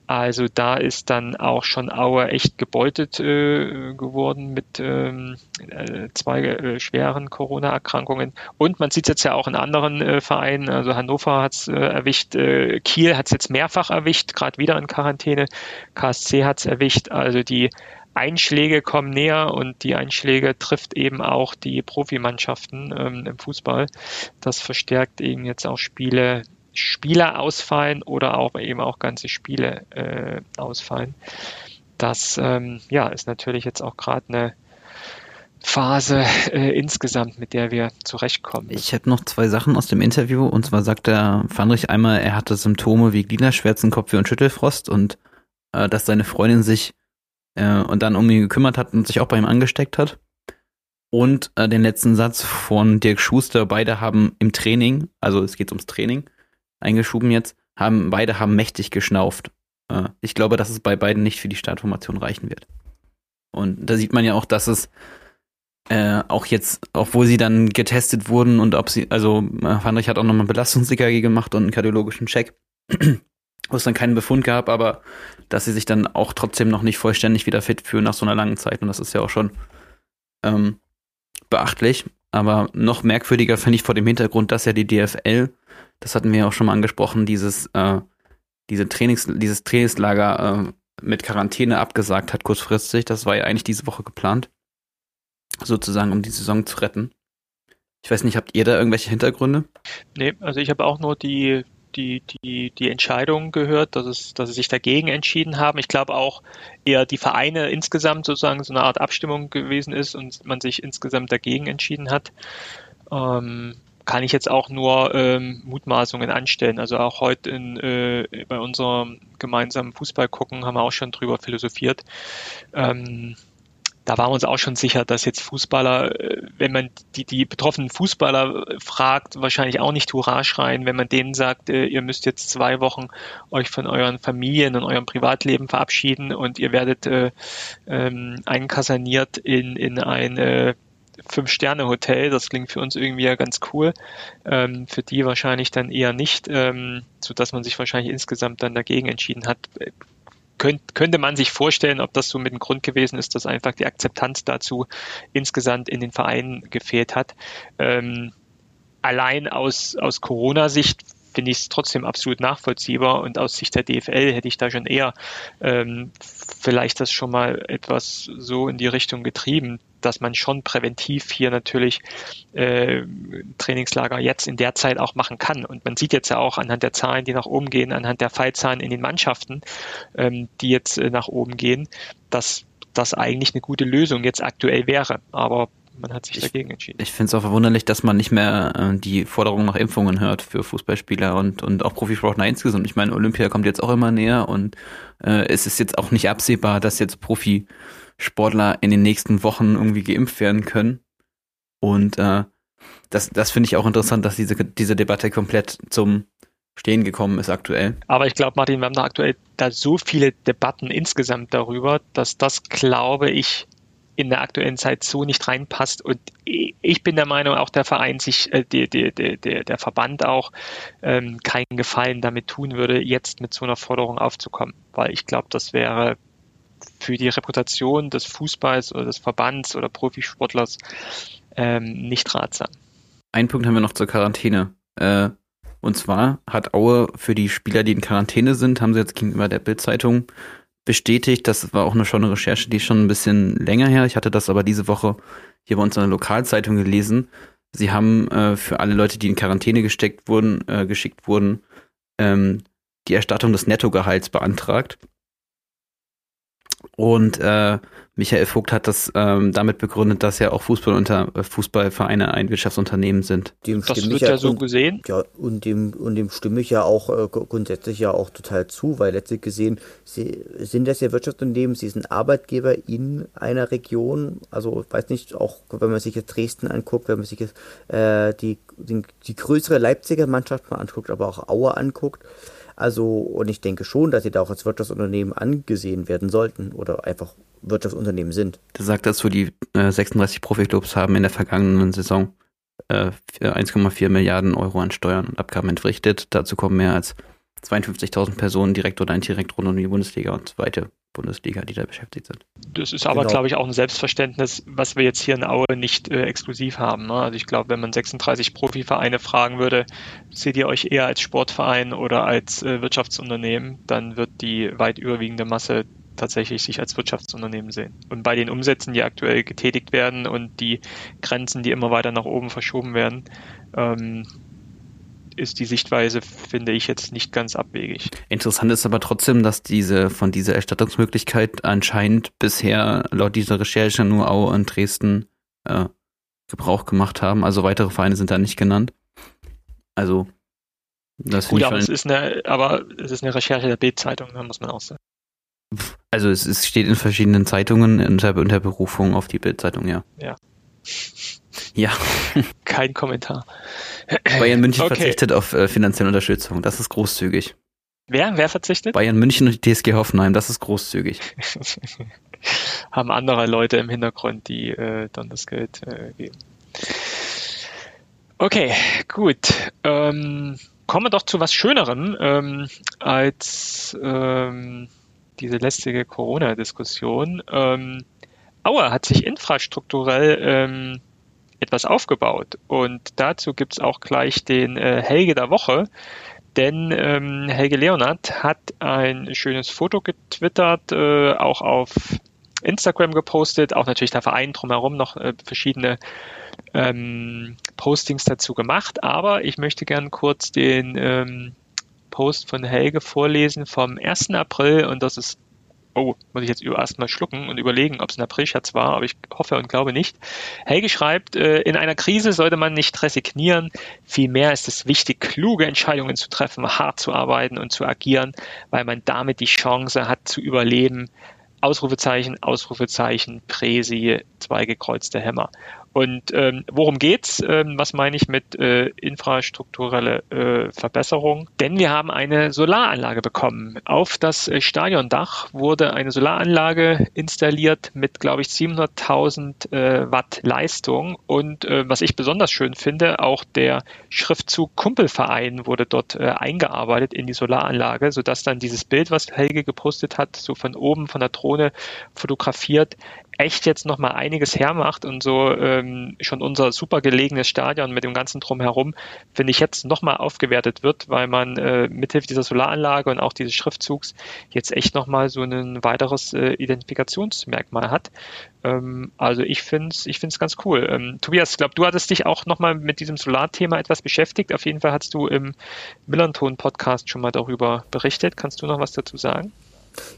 Also da ist dann auch schon Aue echt gebeutet äh, geworden mit ähm, äh, zwei äh, schweren Corona-Erkrankungen. Und man sieht es jetzt ja auch in anderen äh, Vereinen, also Hannover hat es erwischt. Äh, Kiel hat es jetzt mehrfach erwischt, gerade wieder in Quarantäne. KSC hat es erwischt. Also die Einschläge kommen näher und die Einschläge trifft eben auch die Profimannschaften ähm, im Fußball. Das verstärkt eben jetzt auch Spiele, Spieler ausfallen oder auch eben auch ganze Spiele äh, ausfallen. Das ähm, ja, ist natürlich jetzt auch gerade eine Phase äh, insgesamt, mit der wir zurechtkommen. Ich habe noch zwei Sachen aus dem Interview. Und zwar sagt der Fandrich einmal, er hatte Symptome wie Gliederschmerzen, Kopfweh und Schüttelfrost und äh, dass seine Freundin sich äh, und dann um ihn gekümmert hat und sich auch bei ihm angesteckt hat. Und äh, den letzten Satz von Dirk Schuster, beide haben im Training, also es geht ums Training, eingeschoben jetzt, haben beide haben mächtig geschnauft. Äh, ich glaube, dass es bei beiden nicht für die Startformation reichen wird. Und da sieht man ja auch, dass es äh, auch jetzt, obwohl sie dann getestet wurden und ob sie, also Heinrich hat auch nochmal Belastungs-EKG gemacht und einen kardiologischen Check, wo es dann keinen Befund gab, aber dass sie sich dann auch trotzdem noch nicht vollständig wieder fit fühlen nach so einer langen Zeit und das ist ja auch schon ähm, beachtlich. Aber noch merkwürdiger finde ich vor dem Hintergrund, dass ja die DFL, das hatten wir ja auch schon mal angesprochen, dieses, äh, diese Trainings, dieses Trainingslager äh, mit Quarantäne abgesagt hat kurzfristig. Das war ja eigentlich diese Woche geplant sozusagen, um die Saison zu retten. Ich weiß nicht, habt ihr da irgendwelche Hintergründe? Nee, also ich habe auch nur die, die, die, die Entscheidung gehört, dass, es, dass sie sich dagegen entschieden haben. Ich glaube auch eher die Vereine insgesamt sozusagen so eine Art Abstimmung gewesen ist und man sich insgesamt dagegen entschieden hat. Ähm, kann ich jetzt auch nur ähm, Mutmaßungen anstellen. Also auch heute in, äh, bei unserem gemeinsamen Fußball gucken haben wir auch schon drüber philosophiert. Ähm, da waren wir uns auch schon sicher, dass jetzt Fußballer, äh, wenn man die, die betroffenen Fußballer fragt, wahrscheinlich auch nicht Hurra schreien, wenn man denen sagt, äh, ihr müsst jetzt zwei Wochen euch von euren Familien und eurem Privatleben verabschieden und ihr werdet äh, ähm, einkaserniert in, in ein äh, Fünf-Sterne-Hotel. Das klingt für uns irgendwie ja ganz cool. Ähm, für die wahrscheinlich dann eher nicht, ähm, so dass man sich wahrscheinlich insgesamt dann dagegen entschieden hat könnt, könnte man sich vorstellen, ob das so mit dem Grund gewesen ist, dass einfach die Akzeptanz dazu insgesamt in den Vereinen gefehlt hat. Ähm, allein aus, aus Corona-Sicht finde ich es trotzdem absolut nachvollziehbar und aus Sicht der DFL hätte ich da schon eher ähm, vielleicht das schon mal etwas so in die Richtung getrieben, dass man schon präventiv hier natürlich äh, Trainingslager jetzt in der Zeit auch machen kann. Und man sieht jetzt ja auch anhand der Zahlen, die nach oben gehen, anhand der Fallzahlen in den Mannschaften, ähm, die jetzt äh, nach oben gehen, dass das eigentlich eine gute Lösung jetzt aktuell wäre. Aber man hat sich ich, dagegen entschieden. Ich finde es auch verwunderlich, dass man nicht mehr äh, die Forderung nach Impfungen hört für Fußballspieler und, und auch Profisportler insgesamt. Ich meine, Olympia kommt jetzt auch immer näher und äh, es ist jetzt auch nicht absehbar, dass jetzt Profisportler in den nächsten Wochen irgendwie geimpft werden können. Und äh, das, das finde ich auch interessant, dass diese, diese Debatte komplett zum Stehen gekommen ist aktuell. Aber ich glaube, Martin, wir haben da aktuell da so viele Debatten insgesamt darüber, dass das, glaube ich, in der aktuellen Zeit so nicht reinpasst. Und ich bin der Meinung, auch der Verein sich, äh, die, die, die, der Verband auch ähm, keinen Gefallen damit tun würde, jetzt mit so einer Forderung aufzukommen. Weil ich glaube, das wäre für die Reputation des Fußballs oder des Verbands oder Profisportlers ähm, nicht ratsam. Ein Punkt haben wir noch zur Quarantäne. Äh, und zwar hat Aue für die Spieler, die in Quarantäne sind, haben sie jetzt gegenüber der Bildzeitung bestätigt. Das war auch eine, schon eine Recherche, die ist schon ein bisschen länger her. Ich hatte das aber diese Woche hier bei uns in der Lokalzeitung gelesen. Sie haben äh, für alle Leute, die in Quarantäne gesteckt wurden, äh, geschickt wurden, ähm, die Erstattung des Nettogehalts beantragt. Und äh, Michael Vogt hat das ähm, damit begründet, dass ja auch Fußball unter, äh, Fußballvereine ein Wirtschaftsunternehmen sind. Dem das wird ja, ja so und, gesehen. Ja, und dem, und dem stimme ich ja auch äh, grundsätzlich ja auch total zu, weil letztlich gesehen, sie sind das ja Wirtschaftsunternehmen, sie sind Arbeitgeber in einer Region. Also ich weiß nicht, auch wenn man sich jetzt Dresden anguckt, wenn man sich jetzt äh, die, die, die größere Leipziger Mannschaft mal anguckt, aber auch Aue anguckt also, und ich denke schon, dass sie da auch als Wirtschaftsunternehmen angesehen werden sollten oder einfach Wirtschaftsunternehmen sind. Der sagt dazu, die äh, 36 Profiklubs haben in der vergangenen Saison äh, 1,4 Milliarden Euro an Steuern und Abgaben entrichtet. Dazu kommen mehr als 52.000 Personen direkt oder indirekt rund um die Bundesliga und zweite Bundesliga, die da beschäftigt sind. Das ist aber, genau. glaube ich, auch ein Selbstverständnis, was wir jetzt hier in Aue nicht äh, exklusiv haben. Ne? Also ich glaube, wenn man 36 Profivereine fragen würde, seht ihr euch eher als Sportverein oder als äh, Wirtschaftsunternehmen, dann wird die weit überwiegende Masse tatsächlich sich als Wirtschaftsunternehmen sehen. Und bei den Umsätzen, die aktuell getätigt werden und die Grenzen, die immer weiter nach oben verschoben werden, ähm, ist die Sichtweise, finde ich, jetzt nicht ganz abwegig. Interessant ist aber trotzdem, dass diese von dieser Erstattungsmöglichkeit anscheinend bisher laut dieser Recherche nur Aue und Dresden äh, Gebrauch gemacht haben. Also weitere Vereine sind da nicht genannt. Also das Gut, aber es ist eine, aber es ist eine Recherche der Bild-Zeitung, da muss man auch sagen. Also es, es steht in verschiedenen Zeitungen unter, unter Berufung auf die Bild-Zeitung, ja. Ja. Ja. Kein Kommentar. Bayern München okay. verzichtet auf äh, finanzielle Unterstützung. Das ist großzügig. Wer? Wer verzichtet? Bayern München und die TSG Hoffenheim. Das ist großzügig. Haben andere Leute im Hintergrund, die äh, dann das Geld äh, geben. Okay, gut. Ähm, kommen wir doch zu was Schönerem ähm, als ähm, diese lästige Corona-Diskussion. Ähm, Aue hat sich infrastrukturell ähm, etwas aufgebaut. Und dazu gibt es auch gleich den äh, Helge der Woche. Denn ähm, Helge Leonard hat ein schönes Foto getwittert, äh, auch auf Instagram gepostet, auch natürlich der Verein drumherum noch äh, verschiedene ähm, Postings dazu gemacht. Aber ich möchte gern kurz den ähm, Post von Helge vorlesen vom 1. April und das ist oh, muss ich jetzt erstmal schlucken und überlegen, ob es ein Aprilscherz war, aber ich hoffe und glaube nicht. Helge schreibt, äh, in einer Krise sollte man nicht resignieren, vielmehr ist es wichtig, kluge Entscheidungen zu treffen, hart zu arbeiten und zu agieren, weil man damit die Chance hat zu überleben. Ausrufezeichen, Ausrufezeichen, Präsi, zwei gekreuzte Hämmer. Und ähm, worum geht's? Ähm, was meine ich mit äh, infrastrukturelle äh, Verbesserung? Denn wir haben eine Solaranlage bekommen. Auf das äh, Stadiondach wurde eine Solaranlage installiert mit, glaube ich, 700.000 äh, Watt Leistung. Und äh, was ich besonders schön finde, auch der Schriftzug Kumpelverein wurde dort äh, eingearbeitet in die Solaranlage, sodass dann dieses Bild, was Helge gepostet hat, so von oben von der Drohne fotografiert, echt jetzt noch mal einiges hermacht und so ähm, schon unser super gelegenes Stadion mit dem ganzen Drumherum, finde ich jetzt noch mal aufgewertet wird, weil man äh, mithilfe dieser Solaranlage und auch dieses Schriftzugs jetzt echt noch mal so ein weiteres äh, Identifikationsmerkmal hat. Ähm, also ich finde es ich find's ganz cool. Ähm, Tobias, ich glaube, du hattest dich auch noch mal mit diesem Solarthema etwas beschäftigt. Auf jeden Fall hast du im Millanton-Podcast schon mal darüber berichtet. Kannst du noch was dazu sagen?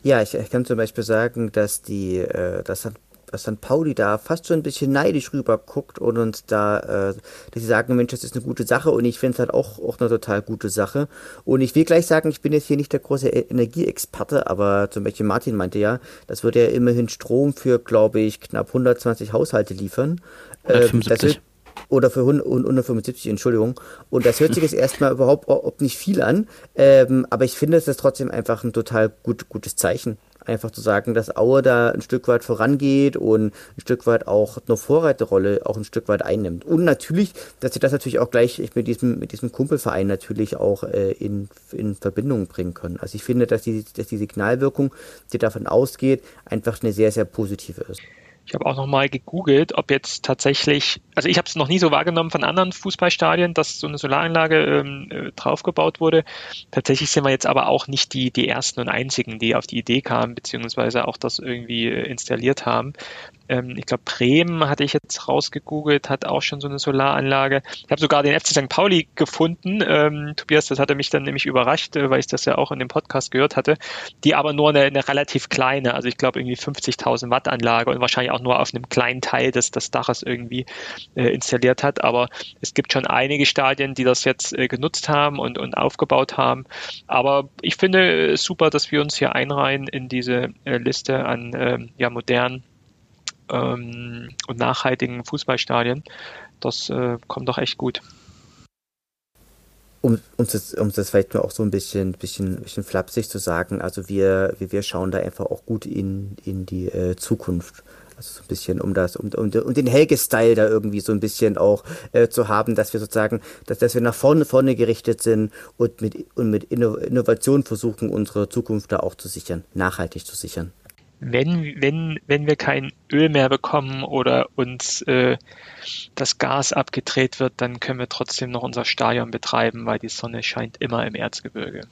Ja, ich, ich, kann zum Beispiel sagen, dass die, äh, dass dass St. Pauli da fast schon ein bisschen neidisch rüber guckt und uns da, äh, dass sie sagen, Mensch, das ist eine gute Sache und ich finde es halt auch, auch eine total gute Sache. Und ich will gleich sagen, ich bin jetzt hier nicht der große e-, Energieexperte, aber zum Beispiel Martin meinte ja, das würde ja immerhin Strom für, glaube ich, knapp 120 Haushalte liefern. 175. Äh, oder für 175, Entschuldigung. Und das hört sich jetzt erstmal überhaupt ob nicht viel an, ähm, aber ich finde, es ist trotzdem einfach ein total gut, gutes Zeichen einfach zu sagen, dass Aue da ein Stück weit vorangeht und ein Stück weit auch eine Vorreiterrolle auch ein Stück weit einnimmt. Und natürlich, dass sie das natürlich auch gleich mit diesem, mit diesem Kumpelverein natürlich auch äh, in, in Verbindung bringen können. Also ich finde, dass die, dass die Signalwirkung, die davon ausgeht, einfach eine sehr, sehr positive ist. Ich habe auch nochmal gegoogelt, ob jetzt tatsächlich, also ich habe es noch nie so wahrgenommen von anderen Fußballstadien, dass so eine Solaranlage ähm, äh, draufgebaut wurde. Tatsächlich sind wir jetzt aber auch nicht die, die ersten und einzigen, die auf die Idee kamen, beziehungsweise auch das irgendwie äh, installiert haben. Ähm, ich glaube, Bremen hatte ich jetzt rausgegoogelt, hat auch schon so eine Solaranlage. Ich habe sogar den FC St. Pauli gefunden. Ähm, Tobias, das hatte mich dann nämlich überrascht, äh, weil ich das ja auch in dem Podcast gehört hatte. Die aber nur eine, eine relativ kleine, also ich glaube irgendwie 50.000 Watt Anlage und wahrscheinlich auch nur auf einem kleinen Teil des, des Daches irgendwie äh, installiert hat. Aber es gibt schon einige Stadien, die das jetzt äh, genutzt haben und, und aufgebaut haben. Aber ich finde es super, dass wir uns hier einreihen in diese äh, Liste an ähm, ja, modernen ähm, und nachhaltigen Fußballstadien. Das äh, kommt doch echt gut. Um, um, das, um das vielleicht mal auch so ein bisschen, bisschen, bisschen flapsig zu sagen, also wir, wir, wir schauen da einfach auch gut in, in die äh, Zukunft. Also so ein bisschen, um das, um, um, um den Helge-Style da irgendwie so ein bisschen auch äh, zu haben, dass wir sozusagen, dass, dass wir nach vorne, vorne gerichtet sind und mit, und mit Innovation versuchen, unsere Zukunft da auch zu sichern, nachhaltig zu sichern wenn, wenn, wenn wir kein Öl mehr bekommen oder uns äh, das Gas abgedreht wird, dann können wir trotzdem noch unser Stadion betreiben, weil die Sonne scheint immer im Erzgebirge.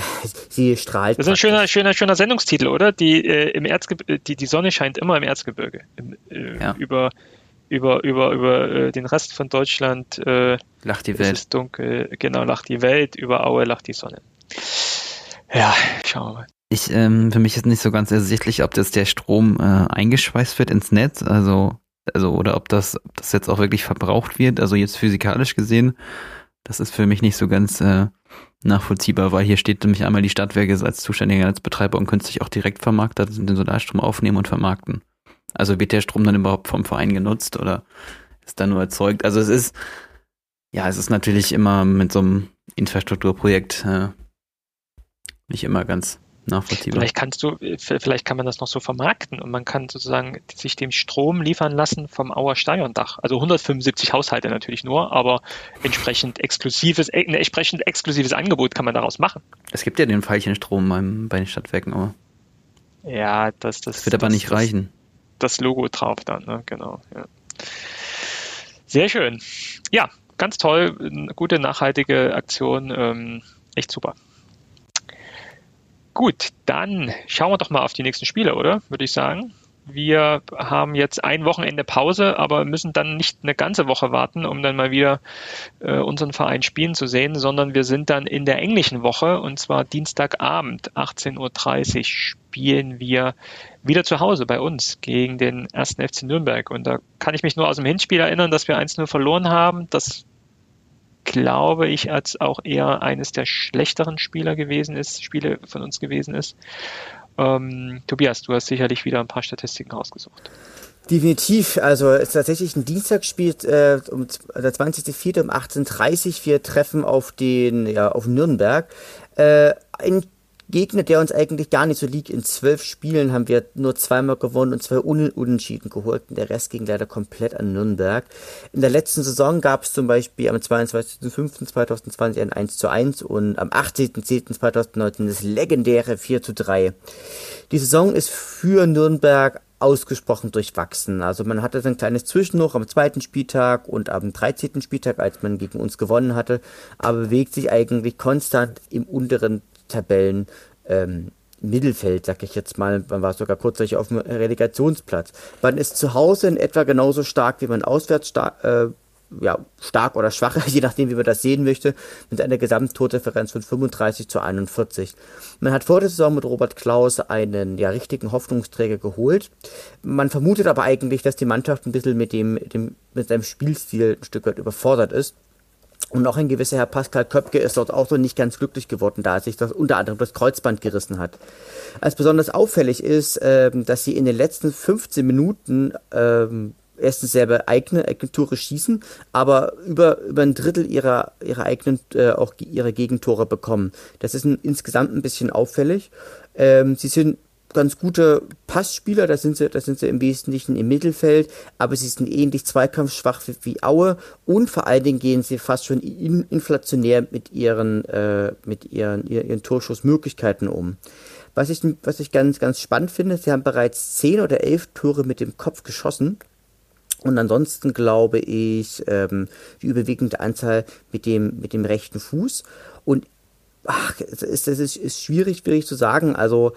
Sie strahlt. Das ist ein schöner, schöner, schöner Sendungstitel, oder? Die, äh, im Erzgebirge, die, die Sonne scheint immer im Erzgebirge. Im, äh, ja. Über, über, über, über äh, den Rest von Deutschland äh, lacht die Welt. Es ist dunkel, genau, lacht die Welt, über Aue lacht die Sonne. Ja, schauen wir mal. Ich, ähm, für mich ist nicht so ganz ersichtlich, ob das der Strom äh, eingeschweißt wird ins Netz, also, also, oder ob das, ob das jetzt auch wirklich verbraucht wird, also jetzt physikalisch gesehen. Das ist für mich nicht so ganz äh, nachvollziehbar, weil hier steht nämlich einmal die Stadtwerke als zuständiger Netzbetreiber und künstlich auch direkt vermarktet, den Solarstrom aufnehmen und vermarkten. Also wird der Strom dann überhaupt vom Verein genutzt oder ist da nur erzeugt? Also es ist, ja, es ist natürlich immer mit so einem Infrastrukturprojekt äh, nicht immer ganz nachvollziehbar. Vielleicht kannst du, vielleicht kann man das noch so vermarkten und man kann sozusagen sich dem Strom liefern lassen vom Auer Stadiondach. Also 175 Haushalte natürlich nur, aber entsprechend exklusives, ein entsprechend exklusives Angebot kann man daraus machen. Es gibt ja den Veilchenstrom beim, bei den Stadtwerken, aber. Ja, das, das, das wird aber nicht das, reichen. Das Logo drauf dann, ne? genau. Ja. Sehr schön. Ja, ganz toll, gute nachhaltige Aktion, ähm, echt super. Gut, dann schauen wir doch mal auf die nächsten Spiele, oder? Würde ich sagen. Wir haben jetzt ein Wochenende Pause, aber müssen dann nicht eine ganze Woche warten, um dann mal wieder äh, unseren Verein spielen zu sehen, sondern wir sind dann in der englischen Woche und zwar Dienstagabend, 18.30 Uhr, spielen wir wieder zu Hause bei uns gegen den ersten FC Nürnberg. Und da kann ich mich nur aus dem Hinspiel erinnern, dass wir 1-0 verloren haben. Das glaube ich, als auch eher eines der schlechteren Spieler gewesen ist, Spiele von uns gewesen ist. Ähm, Tobias, du hast sicherlich wieder ein paar Statistiken rausgesucht. Definitiv. Also es ist tatsächlich ein Dienstagspiel äh, um der 20.04. um 18.30 Uhr. Wir treffen auf den, ja, auf Nürnberg. Äh, ein Gegner, der uns eigentlich gar nicht so liegt. In zwölf Spielen haben wir nur zweimal gewonnen und zwei Un Unentschieden geholt. Und der Rest ging leider komplett an Nürnberg. In der letzten Saison gab es zum Beispiel am 22.05.2020 ein 1 zu 1 und am 18.10.2019 das legendäre 4 zu 3. Die Saison ist für Nürnberg ausgesprochen durchwachsen. Also man hatte ein kleines Zwischenhoch am zweiten Spieltag und am 13. Spieltag, als man gegen uns gewonnen hatte, aber bewegt sich eigentlich konstant im unteren Tabellen ähm, Mittelfeld, sag ich jetzt mal. Man war sogar kurzzeitig auf dem Relegationsplatz. Man ist zu Hause in etwa genauso stark, wie man auswärts stark, äh, ja, stark oder schwach, je nachdem, wie man das sehen möchte, mit einer Gesamttordifferenz von 35 zu 41. Man hat vor der Saison mit Robert Klaus einen ja, richtigen Hoffnungsträger geholt. Man vermutet aber eigentlich, dass die Mannschaft ein bisschen mit dem, dem mit seinem Spielstil ein Stück weit überfordert ist. Und auch ein gewisser Herr Pascal Köpke ist dort auch so nicht ganz glücklich geworden, da er sich das unter anderem das Kreuzband gerissen hat. Als besonders auffällig ist, ähm, dass sie in den letzten 15 Minuten ähm, erstens selber eigene, eigene Tore schießen, aber über, über ein Drittel ihrer, ihrer eigenen, äh, auch ihre Gegentore bekommen. Das ist ein, insgesamt ein bisschen auffällig. Ähm, sie sind ganz gute Passspieler, da sind sie, da sind sie im Wesentlichen im Mittelfeld, aber sie sind ähnlich zweikampfschwach wie, Aue und vor allen Dingen gehen sie fast schon in, inflationär mit ihren, äh, mit ihren, ihren, ihren Torschussmöglichkeiten um. Was ich, was ich ganz, ganz spannend finde, sie haben bereits zehn oder elf Tore mit dem Kopf geschossen. Und ansonsten glaube ich, ähm, die überwiegende Anzahl mit dem, mit dem rechten Fuß. Und ach, das ist, das ist, ist schwierig, schwierig zu sagen. Also,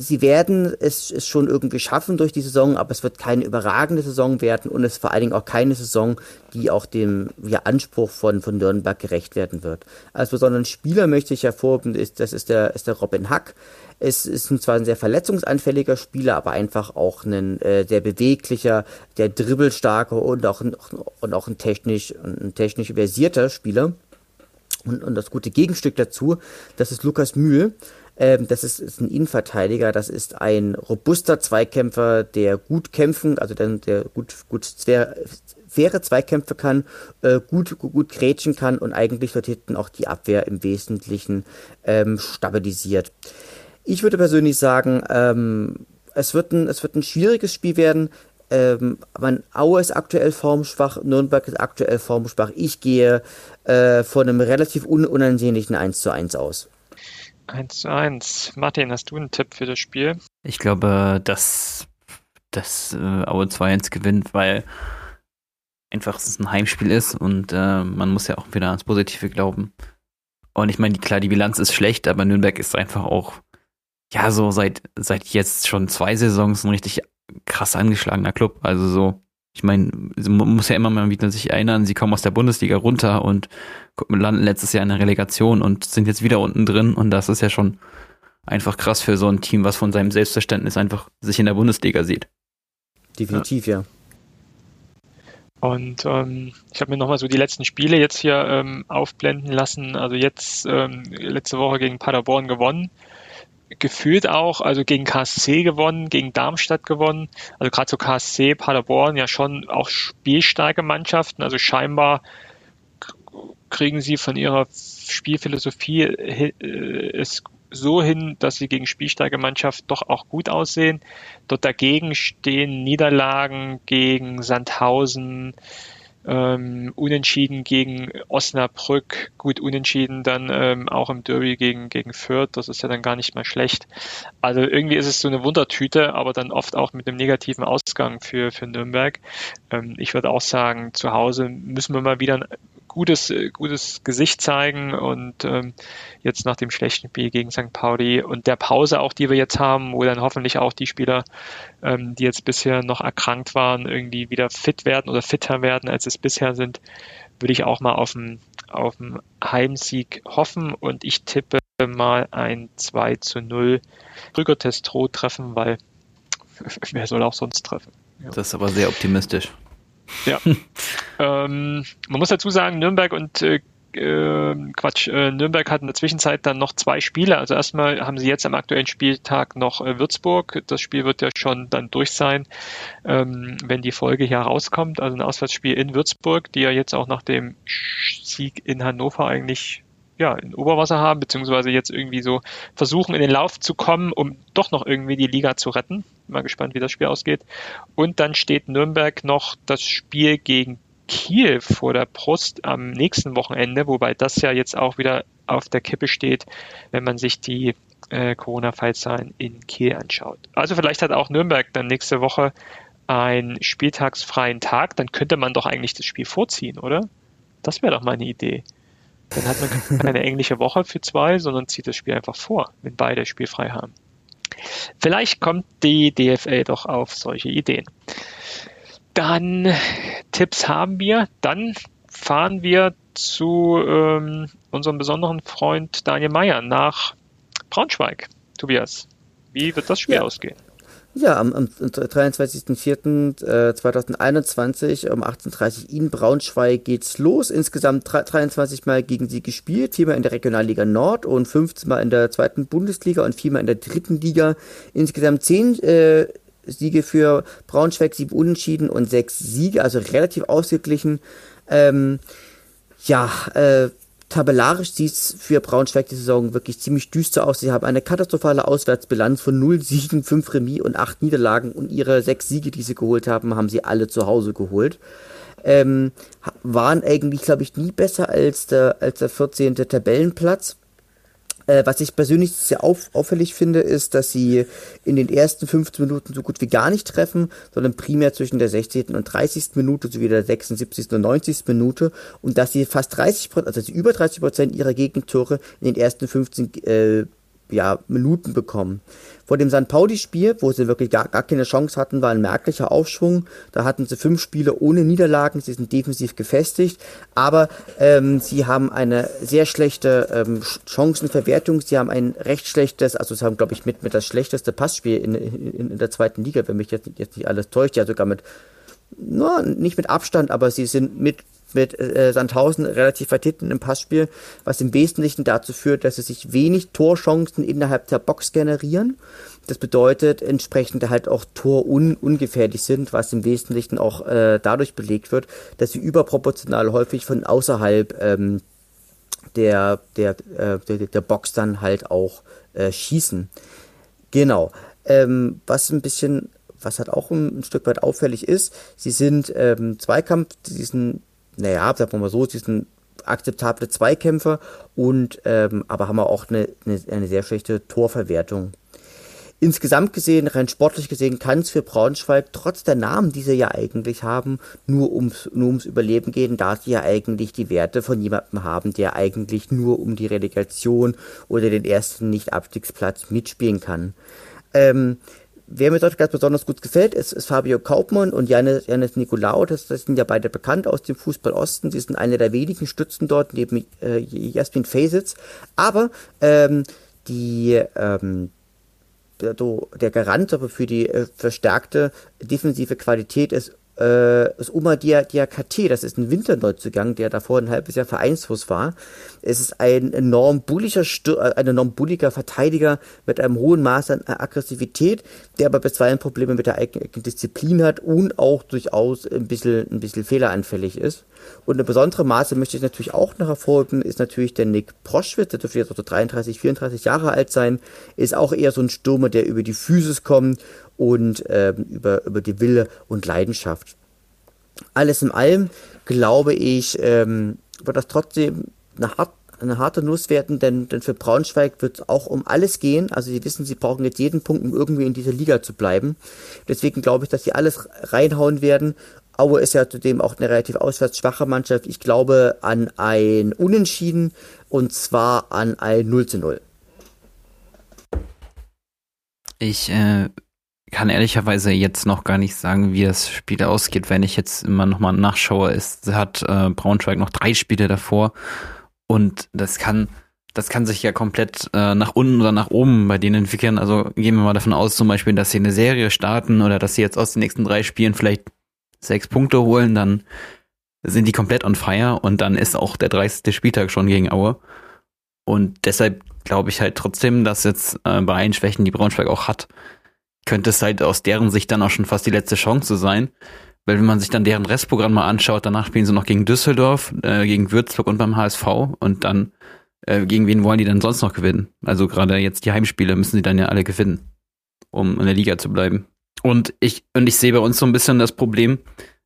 sie werden es, es schon irgendwie schaffen durch die Saison, aber es wird keine überragende Saison werden und es vor allen Dingen auch keine Saison, die auch dem ja, Anspruch von, von Nürnberg gerecht werden wird. Als besonderen Spieler möchte ich hervorheben, ist, das ist der, ist der Robin Hack. Es ist zwar ein sehr verletzungsanfälliger Spieler, aber einfach auch ein äh, sehr beweglicher, der dribbelstarke und auch, ein, und auch ein technisch, ein technisch versierter Spieler. Und, und das gute Gegenstück dazu, das ist Lukas Mühl. Ähm, das ist, ist, ein Innenverteidiger, das ist ein robuster Zweikämpfer, der gut kämpfen, also der, der gut, gut faire, faire Zweikämpfe kann, äh, gut, gut grätschen kann und eigentlich dort hinten auch die Abwehr im Wesentlichen ähm, stabilisiert. Ich würde persönlich sagen, ähm, es, wird ein, es wird ein schwieriges Spiel werden. Ähm, man, Aue ist aktuell formschwach, Nürnberg ist aktuell formschwach. Ich gehe äh, von einem relativ un unansehnlichen 1 zu 1 aus. 1 zu 1. Martin, hast du einen Tipp für das Spiel? Ich glaube, dass, dass äh, Aue 2-1 gewinnt, weil einfach es ein Heimspiel ist und äh, man muss ja auch wieder ans Positive glauben. Und ich meine, klar, die Bilanz ist schlecht, aber Nürnberg ist einfach auch, ja, so seit, seit jetzt schon zwei Saisons ein richtig krass angeschlagener Club. Also so, ich meine, man muss ja immer mal wieder sich erinnern, sie kommen aus der Bundesliga runter und landen letztes Jahr in der Relegation und sind jetzt wieder unten drin und das ist ja schon einfach krass für so ein Team, was von seinem Selbstverständnis einfach sich in der Bundesliga sieht. Definitiv, ja. ja. Und ähm, ich habe mir nochmal so die letzten Spiele jetzt hier ähm, aufblenden lassen. Also jetzt ähm, letzte Woche gegen Paderborn gewonnen gefühlt auch, also gegen KSC gewonnen, gegen Darmstadt gewonnen. Also gerade so KSC, Paderborn ja schon auch spielstarke Mannschaften. Also scheinbar kriegen sie von ihrer Spielphilosophie äh, es so hin, dass sie gegen spielstarke Mannschaft doch auch gut aussehen. Dort dagegen stehen Niederlagen gegen Sandhausen, ähm, unentschieden gegen Osnabrück, gut unentschieden dann ähm, auch im Derby gegen, gegen Fürth, das ist ja dann gar nicht mehr schlecht. Also irgendwie ist es so eine Wundertüte, aber dann oft auch mit einem negativen Ausgang für, für Nürnberg. Ähm, ich würde auch sagen, zu Hause müssen wir mal wieder gutes, äh, gutes Gesicht zeigen und ähm, jetzt nach dem schlechten Spiel gegen St. Pauli und der Pause auch, die wir jetzt haben, wo dann hoffentlich auch die Spieler, ähm, die jetzt bisher noch erkrankt waren, irgendwie wieder fit werden oder fitter werden, als es bisher sind, würde ich auch mal auf einen, auf Heimsieg hoffen und ich tippe mal ein 2 zu 0 Rüger Testro treffen, weil wer soll auch sonst treffen? Ja. Das ist aber sehr optimistisch. Ja. ähm, man muss dazu sagen, Nürnberg und äh, äh, Quatsch, äh, Nürnberg hat in der Zwischenzeit dann noch zwei Spiele. Also erstmal haben sie jetzt am aktuellen Spieltag noch äh, Würzburg. Das Spiel wird ja schon dann durch sein, ähm, wenn die Folge hier rauskommt. Also ein Auswärtsspiel in Würzburg, die ja jetzt auch nach dem Sieg in Hannover eigentlich ja, in Oberwasser haben, beziehungsweise jetzt irgendwie so versuchen, in den Lauf zu kommen, um doch noch irgendwie die Liga zu retten. Mal gespannt, wie das Spiel ausgeht. Und dann steht Nürnberg noch das Spiel gegen Kiel vor der Brust am nächsten Wochenende, wobei das ja jetzt auch wieder auf der Kippe steht, wenn man sich die äh, Corona-Fallzahlen in Kiel anschaut. Also vielleicht hat auch Nürnberg dann nächste Woche einen spieltagsfreien Tag, dann könnte man doch eigentlich das Spiel vorziehen, oder? Das wäre doch mal eine Idee. Dann hat man keine englische Woche für zwei, sondern zieht das Spiel einfach vor, wenn beide spielfrei haben. Vielleicht kommt die DFL doch auf solche Ideen. Dann Tipps haben wir. Dann fahren wir zu ähm, unserem besonderen Freund Daniel Meyer nach Braunschweig. Tobias, wie wird das Spiel ja. ausgehen? Ja, am, am 23.04.2021 um 18.30 Uhr in Braunschweig geht's los. Insgesamt 23 Mal gegen sie gespielt, viermal in der Regionalliga Nord und 15 Mal in der zweiten Bundesliga und viermal in der dritten Liga. Insgesamt zehn äh, Siege für Braunschweig, sieben Unentschieden und sechs Siege, also relativ ausgeglichen. Ähm, ja, äh, tabellarisch sieht es für Braunschweig die Saison wirklich ziemlich düster aus. Sie haben eine katastrophale Auswärtsbilanz von 0 Siegen, 5 Remis und 8 Niederlagen und ihre sechs Siege, die sie geholt haben, haben sie alle zu Hause geholt. Ähm, waren eigentlich, glaube ich, nie besser als der, als der 14. Tabellenplatz. Äh, was ich persönlich sehr auf, auffällig finde, ist, dass sie in den ersten 15 Minuten so gut wie gar nicht treffen, sondern primär zwischen der 16. und 30. Minute sowie der 76. und 90. Minute und dass sie fast 30 Prozent, also über 30 Prozent ihrer Gegentore in den ersten 15 äh, ja, Minuten bekommen. Vor dem St. Pauli-Spiel, wo sie wirklich gar, gar keine Chance hatten, war ein merklicher Aufschwung. Da hatten sie fünf Spiele ohne Niederlagen, sie sind defensiv gefestigt, aber ähm, sie haben eine sehr schlechte ähm, Chancenverwertung, sie haben ein recht schlechtes, also sie haben, glaube ich, mit, mit das schlechteste Passspiel in, in, in der zweiten Liga, wenn mich jetzt, jetzt nicht alles täuscht, ja sogar mit, no, nicht mit Abstand, aber sie sind mit mit äh, Sandhausen relativ weit hinten im Passspiel, was im Wesentlichen dazu führt, dass sie sich wenig Torchancen innerhalb der Box generieren. Das bedeutet entsprechend halt auch torungefährlich sind, was im Wesentlichen auch äh, dadurch belegt wird, dass sie überproportional häufig von außerhalb ähm, der, der, äh, der, der Box dann halt auch äh, schießen. Genau. Ähm, was ein bisschen was halt auch ein, Stück weit auffällig ist, sie sind ähm, Zweikampf, diesen naja, sagen wir mal so, sie sind akzeptable Zweikämpfer und ähm, aber haben auch eine, eine, eine sehr schlechte Torverwertung. Insgesamt gesehen, rein sportlich gesehen, kann es für Braunschweig trotz der Namen, die sie ja eigentlich haben, nur ums, nur ums Überleben gehen, da sie ja eigentlich die Werte von jemandem haben, der eigentlich nur um die Relegation oder den ersten Nicht-Abstiegsplatz mitspielen kann. Ähm, Wer mir dort ganz besonders gut gefällt, ist, ist Fabio Kaupmann und Janis, Janis Nikolaou. Das, das sind ja beide bekannt aus dem Fußball Osten. Sie sind eine der wenigen Stützen dort, neben äh, Jasmin Fasitz. Aber ähm, die ähm, der, der Garant aber für die äh, verstärkte defensive Qualität ist äh, ist Oma Dia, Diakate, das ist ein Winterneuzugang, der davor ein halbes Jahr Vereinsfuß war. Es ist ein enorm bulliger, äh, ein enorm bulliger Verteidiger mit einem hohen Maß an Aggressivität, der aber bisweilen Probleme mit der eigenen Disziplin hat und auch durchaus ein bisschen, ein bisschen fehleranfällig ist. Und eine besondere Maße möchte ich natürlich auch noch hervorheben, ist natürlich der Nick Proschwitz, der dürfte jetzt so 33, 34 Jahre alt sein, ist auch eher so ein Stürmer, der über die Physis kommt und ähm, über, über die Wille und Leidenschaft. Alles in allem glaube ich, ähm, wird das trotzdem eine, hart, eine harte Nuss werden, denn, denn für Braunschweig wird es auch um alles gehen. Also sie wissen, sie brauchen jetzt jeden Punkt, um irgendwie in dieser Liga zu bleiben. Deswegen glaube ich, dass sie alles reinhauen werden. Aue ist ja zudem auch eine relativ auswärts schwache Mannschaft. Ich glaube an ein Unentschieden und zwar an ein 0 zu 0. Ich äh, kann ehrlicherweise jetzt noch gar nicht sagen, wie das Spiel ausgeht, wenn ich jetzt immer nochmal nachschaue. Es hat äh, Braunschweig noch drei Spiele davor und das kann, das kann sich ja komplett äh, nach unten oder nach oben bei denen entwickeln. Also gehen wir mal davon aus, zum Beispiel, dass sie eine Serie starten oder dass sie jetzt aus den nächsten drei Spielen vielleicht sechs Punkte holen, dann sind die komplett on fire und dann ist auch der 30. Spieltag schon gegen Aue. Und deshalb glaube ich halt trotzdem, dass jetzt äh, bei allen Schwächen, die Braunschweig auch hat, könnte es halt aus deren Sicht dann auch schon fast die letzte Chance sein. Weil wenn man sich dann deren Restprogramm mal anschaut, danach spielen sie noch gegen Düsseldorf, äh, gegen Würzburg und beim HSV und dann äh, gegen wen wollen die dann sonst noch gewinnen? Also gerade jetzt die Heimspiele müssen sie dann ja alle gewinnen, um in der Liga zu bleiben. Und ich, und ich sehe bei uns so ein bisschen das Problem,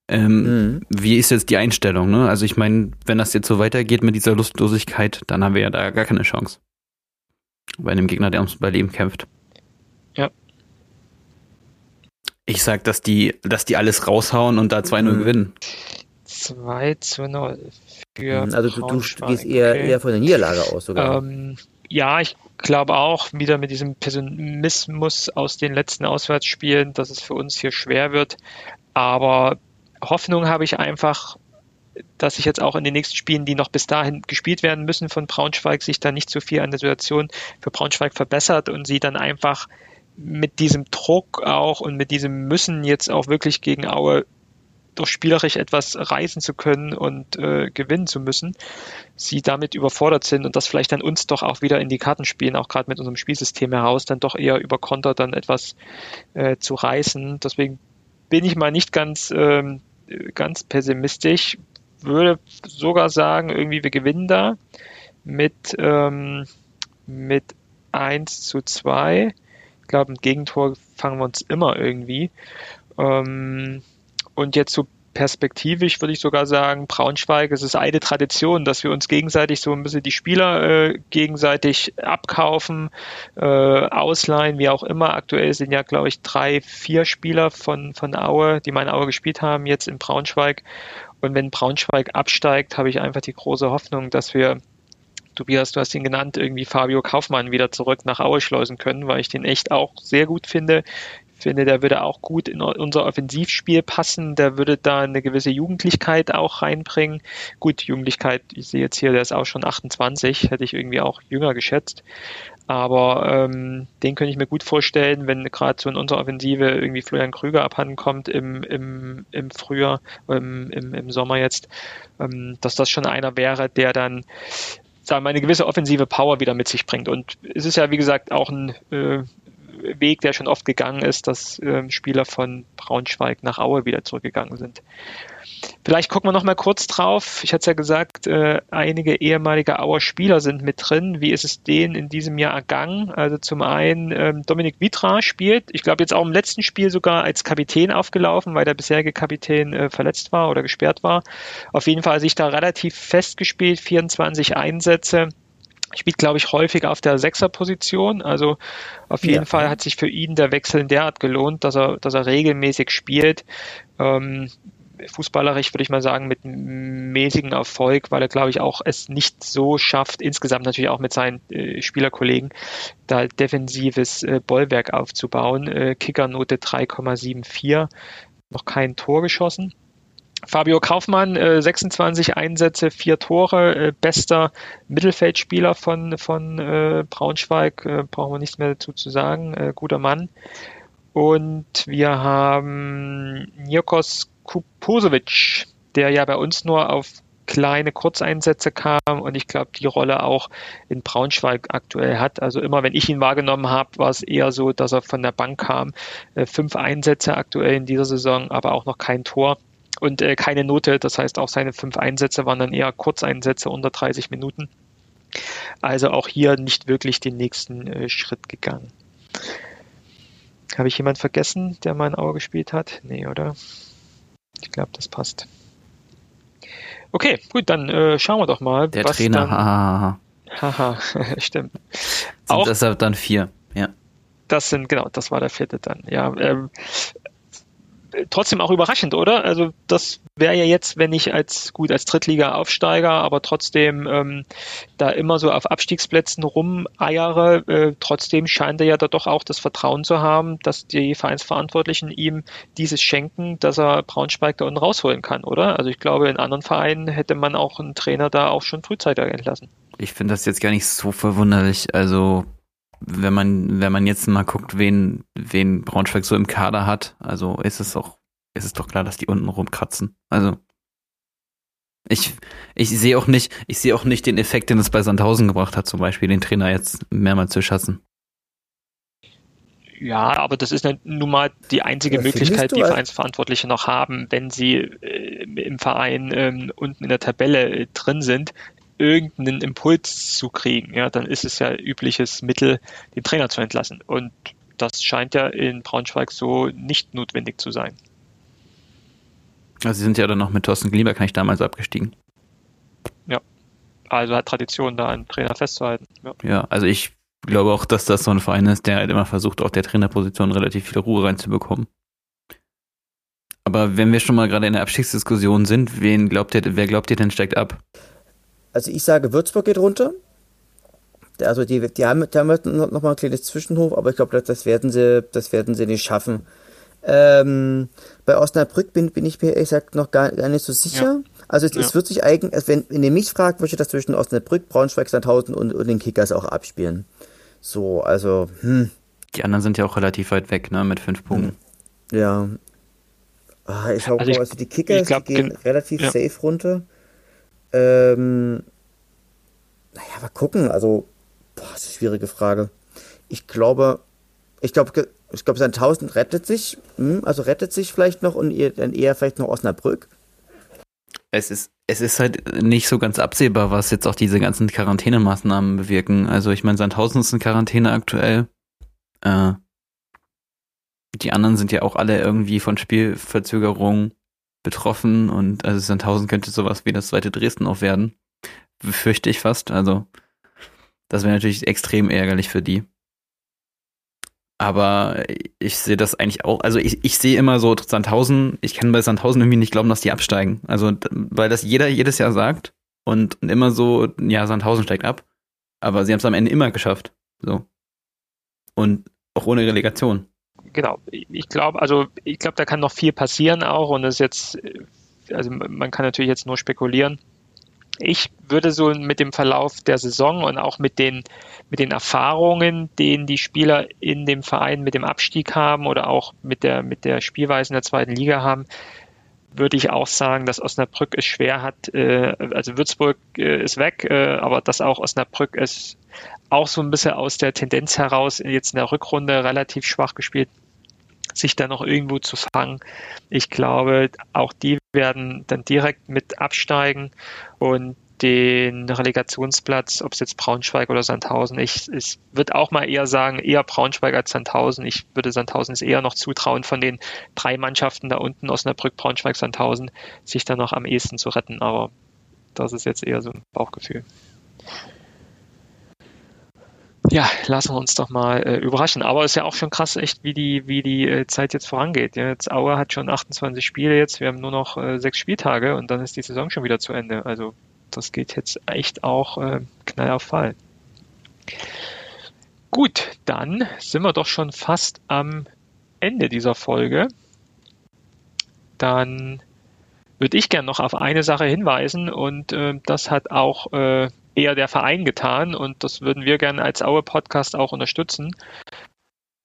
ähm, mhm. wie ist jetzt die Einstellung, ne? Also ich meine, wenn das jetzt so weitergeht mit dieser Lustlosigkeit, dann haben wir ja da gar keine Chance. Bei einem Gegner, der ums Überleben kämpft. Ja. Ich sag, dass die, dass die alles raushauen und da 2-0 mhm. gewinnen. 2 zu 0 für mhm, Also du, du gehst eher, okay. eher von der Niederlage aus sogar. Ähm, ja, ich glaube auch wieder mit diesem Pessimismus aus den letzten Auswärtsspielen, dass es für uns hier schwer wird. Aber Hoffnung habe ich einfach, dass sich jetzt auch in den nächsten Spielen, die noch bis dahin gespielt werden müssen von Braunschweig, sich da nicht so viel an der Situation für Braunschweig verbessert und sie dann einfach mit diesem Druck auch und mit diesem Müssen jetzt auch wirklich gegen Aue doch spielerisch etwas reißen zu können und äh, gewinnen zu müssen, sie damit überfordert sind und das vielleicht dann uns doch auch wieder in die Karten spielen, auch gerade mit unserem Spielsystem heraus, dann doch eher über Konter dann etwas äh, zu reißen. Deswegen bin ich mal nicht ganz, ähm, ganz pessimistisch, würde sogar sagen, irgendwie wir gewinnen da mit, ähm, mit 1 zu 2 glaube, ein Gegentor fangen wir uns immer irgendwie. Ähm, und jetzt so perspektivisch würde ich sogar sagen, Braunschweig, es ist eine Tradition, dass wir uns gegenseitig so ein bisschen die Spieler äh, gegenseitig abkaufen, äh, ausleihen, wie auch immer. Aktuell sind ja, glaube ich, drei, vier Spieler von, von Aue, die mal in Aue gespielt haben, jetzt in Braunschweig. Und wenn Braunschweig absteigt, habe ich einfach die große Hoffnung, dass wir Tobias, du hast ihn genannt, irgendwie Fabio Kaufmann wieder zurück nach Aue schleusen können, weil ich den echt auch sehr gut finde. Ich finde, der würde auch gut in unser Offensivspiel passen. Der würde da eine gewisse Jugendlichkeit auch reinbringen. Gut, Jugendlichkeit, ich sehe jetzt hier, der ist auch schon 28, hätte ich irgendwie auch jünger geschätzt. Aber ähm, den könnte ich mir gut vorstellen, wenn gerade so in unserer Offensive irgendwie Florian Krüger abhanden kommt im, im, im Frühjahr, im, im, im Sommer jetzt, ähm, dass das schon einer wäre, der dann sagen wir, eine gewisse offensive Power wieder mit sich bringt. Und es ist ja, wie gesagt, auch ein äh, Weg, der schon oft gegangen ist, dass äh, Spieler von Braunschweig nach Aue wieder zurückgegangen sind. Vielleicht gucken wir noch mal kurz drauf. Ich hatte es ja gesagt, äh, einige ehemalige Auer Spieler sind mit drin. Wie ist es denen in diesem Jahr ergangen? Also zum einen ähm, Dominik Vitra spielt, ich glaube jetzt auch im letzten Spiel sogar als Kapitän aufgelaufen, weil der bisherige Kapitän äh, verletzt war oder gesperrt war. Auf jeden Fall sich da relativ festgespielt, 24 Einsätze spielt, glaube ich, häufig auf der Sechserposition. Also auf jeden ja. Fall hat sich für ihn der Wechsel in derart gelohnt, dass er, dass er regelmäßig spielt. Ähm, fußballerisch würde ich mal sagen mit mäßigen Erfolg, weil er glaube ich auch es nicht so schafft, insgesamt natürlich auch mit seinen äh, Spielerkollegen, da defensives äh, Bollwerk aufzubauen. Äh, Kickernote 3,74, noch kein Tor geschossen. Fabio Kaufmann, äh, 26 Einsätze, vier Tore, äh, bester Mittelfeldspieler von, von äh, Braunschweig, äh, brauchen wir nichts mehr dazu zu sagen, äh, guter Mann. Und wir haben Nikos Kuposovic, der ja bei uns nur auf kleine Kurzeinsätze kam und ich glaube, die Rolle auch in Braunschweig aktuell hat. Also immer, wenn ich ihn wahrgenommen habe, war es eher so, dass er von der Bank kam. Äh, fünf Einsätze aktuell in dieser Saison, aber auch noch kein Tor und äh, keine Note. Das heißt, auch seine fünf Einsätze waren dann eher Kurzeinsätze unter 30 Minuten. Also auch hier nicht wirklich den nächsten äh, Schritt gegangen. Habe ich jemand vergessen, der mein Auge gespielt hat? Nee, oder? Ich glaube, das passt. Okay, gut, dann äh, schauen wir doch mal. Der Trainer, haha. Haha, stimmt. Sind Auch, deshalb dann vier, ja. Das sind, genau, das war der vierte dann. Ja, ähm, trotzdem auch überraschend, oder? Also das wäre ja jetzt, wenn ich als gut als Drittliga-Aufsteiger, aber trotzdem ähm, da immer so auf Abstiegsplätzen rumeiere, äh, trotzdem scheint er ja da doch auch das Vertrauen zu haben, dass die Vereinsverantwortlichen ihm dieses schenken, dass er Braunschweig da unten rausholen kann, oder? Also ich glaube, in anderen Vereinen hätte man auch einen Trainer da auch schon frühzeitig entlassen. Ich finde das jetzt gar nicht so verwunderlich. Also wenn man, wenn man jetzt mal guckt, wen, wen Braunschweig so im Kader hat, also ist es auch, ist es doch klar, dass die unten rumkratzen. Also Ich, ich sehe auch nicht, ich sehe auch nicht den Effekt, den es bei Sandhausen gebracht hat, zum Beispiel den Trainer jetzt mehrmals zu schassen. Ja, aber das ist nun mal die einzige ja, Möglichkeit, die Vereinsverantwortliche noch haben, wenn sie äh, im Verein ähm, unten in der Tabelle äh, drin sind, irgendeinen Impuls zu kriegen. Ja, dann ist es ja übliches Mittel, den Trainer zu entlassen. Und das scheint ja in Braunschweig so nicht notwendig zu sein. Also sie sind ja dann noch mit Thorsten Glieber, kann ich damals abgestiegen. Ja, also hat Tradition, da einen Trainer festzuhalten. Ja. ja, also ich glaube auch, dass das so ein Verein ist, der halt immer versucht, auch der Trainerposition relativ viel Ruhe reinzubekommen. Aber wenn wir schon mal gerade in der Abstiegsdiskussion sind, wen glaubt ihr, wer glaubt ihr denn steigt ab? Also ich sage, Würzburg geht runter. Also die, die haben, die haben noch mal ein kleines Zwischenhof, aber ich glaube, das werden sie, das werden sie nicht schaffen. Ähm, bei Osnabrück bin, bin ich mir ehrlich gesagt noch gar, gar nicht so sicher. Ja. Also es, ja. es, wird sich eigentlich, also wenn, wenn ihr mich fragt, würde ich das zwischen Osnabrück, Braunschweig, Sandhausen und, und den Kickers auch abspielen. So, also, hm. Die anderen sind ja auch relativ weit weg, ne, mit fünf Punkten. Hm. Ja. Ah, ich glaube, also, also, die Kickers glaub, die gehen relativ ja. safe runter. Ähm, naja, mal gucken. Also, boah, das ist eine schwierige Frage. Ich glaube, ich glaube, ich glaube, sein 1000 rettet sich, hm, also rettet sich vielleicht noch und ihr dann eher vielleicht noch Osnabrück. Es ist, es ist halt nicht so ganz absehbar, was jetzt auch diese ganzen Quarantänemaßnahmen bewirken. Also ich meine, Sandhausen ist in Quarantäne aktuell. Äh, die anderen sind ja auch alle irgendwie von Spielverzögerung betroffen und also Sandhausen könnte sowas wie das zweite Dresden auch werden. Befürchte ich fast. Also das wäre natürlich extrem ärgerlich für die. Aber ich sehe das eigentlich auch, also ich, ich sehe immer so Sandhausen, ich kann bei Sandhausen irgendwie nicht glauben, dass die absteigen. Also, weil das jeder jedes Jahr sagt und, immer so, ja, Sandhausen steigt ab. Aber sie haben es am Ende immer geschafft. So. Und auch ohne Relegation. Genau. Ich glaube, also ich glaube, da kann noch viel passieren auch und ist jetzt, also man kann natürlich jetzt nur spekulieren ich würde so mit dem Verlauf der Saison und auch mit den, mit den Erfahrungen, den die Spieler in dem Verein mit dem Abstieg haben oder auch mit der, mit der Spielweise in der zweiten Liga haben, würde ich auch sagen, dass Osnabrück es schwer hat. Äh, also Würzburg äh, ist weg, äh, aber dass auch Osnabrück es auch so ein bisschen aus der Tendenz heraus jetzt in der Rückrunde relativ schwach gespielt sich da noch irgendwo zu fangen. Ich glaube, auch die werden dann direkt mit absteigen und den Relegationsplatz, ob es jetzt Braunschweig oder Sandhausen, ich, ich würde auch mal eher sagen, eher Braunschweig als Sandhausen. Ich würde Sandhausen es eher noch zutrauen, von den drei Mannschaften da unten, Osnabrück, Braunschweig, Sandhausen, sich dann noch am ehesten zu retten. Aber das ist jetzt eher so ein Bauchgefühl ja, lassen wir uns doch mal äh, überraschen. Aber es ist ja auch schon krass, echt, wie die, wie die äh, Zeit jetzt vorangeht. Ja, jetzt Auer hat schon 28 Spiele jetzt, wir haben nur noch äh, sechs Spieltage und dann ist die Saison schon wieder zu Ende. Also das geht jetzt echt auch äh, knall auf Fall. Gut, dann sind wir doch schon fast am Ende dieser Folge. Dann würde ich gerne noch auf eine Sache hinweisen und äh, das hat auch äh, eher der Verein getan und das würden wir gerne als Aue Podcast auch unterstützen.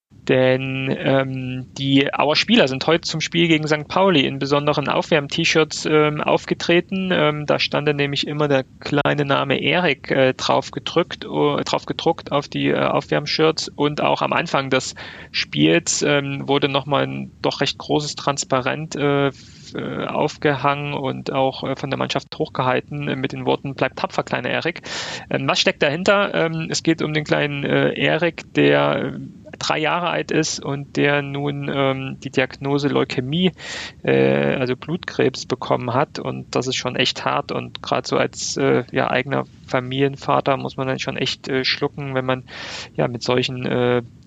Denn ähm, die Auer Spieler sind heute zum Spiel gegen St. Pauli in besonderen Aufwärm-T-Shirts ähm, aufgetreten. Ähm, da stand nämlich immer der kleine Name Erik äh, drauf gedrückt, uh, drauf gedruckt auf die äh, Aufwärmshirts und auch am Anfang des Spiels ähm, wurde nochmal ein doch recht großes Transparent äh, äh, aufgehangen und auch äh, von der Mannschaft hochgehalten äh, mit den Worten Bleib tapfer, kleiner Erik. Ähm, was steckt dahinter? Ähm, es geht um den kleinen Erik, der drei Jahre alt ist und der nun ähm, die Diagnose Leukämie, äh, also Blutkrebs bekommen hat. Und das ist schon echt hart. Und gerade so als äh, ja, eigener Familienvater muss man dann schon echt äh, schlucken, wenn man ja mit solchen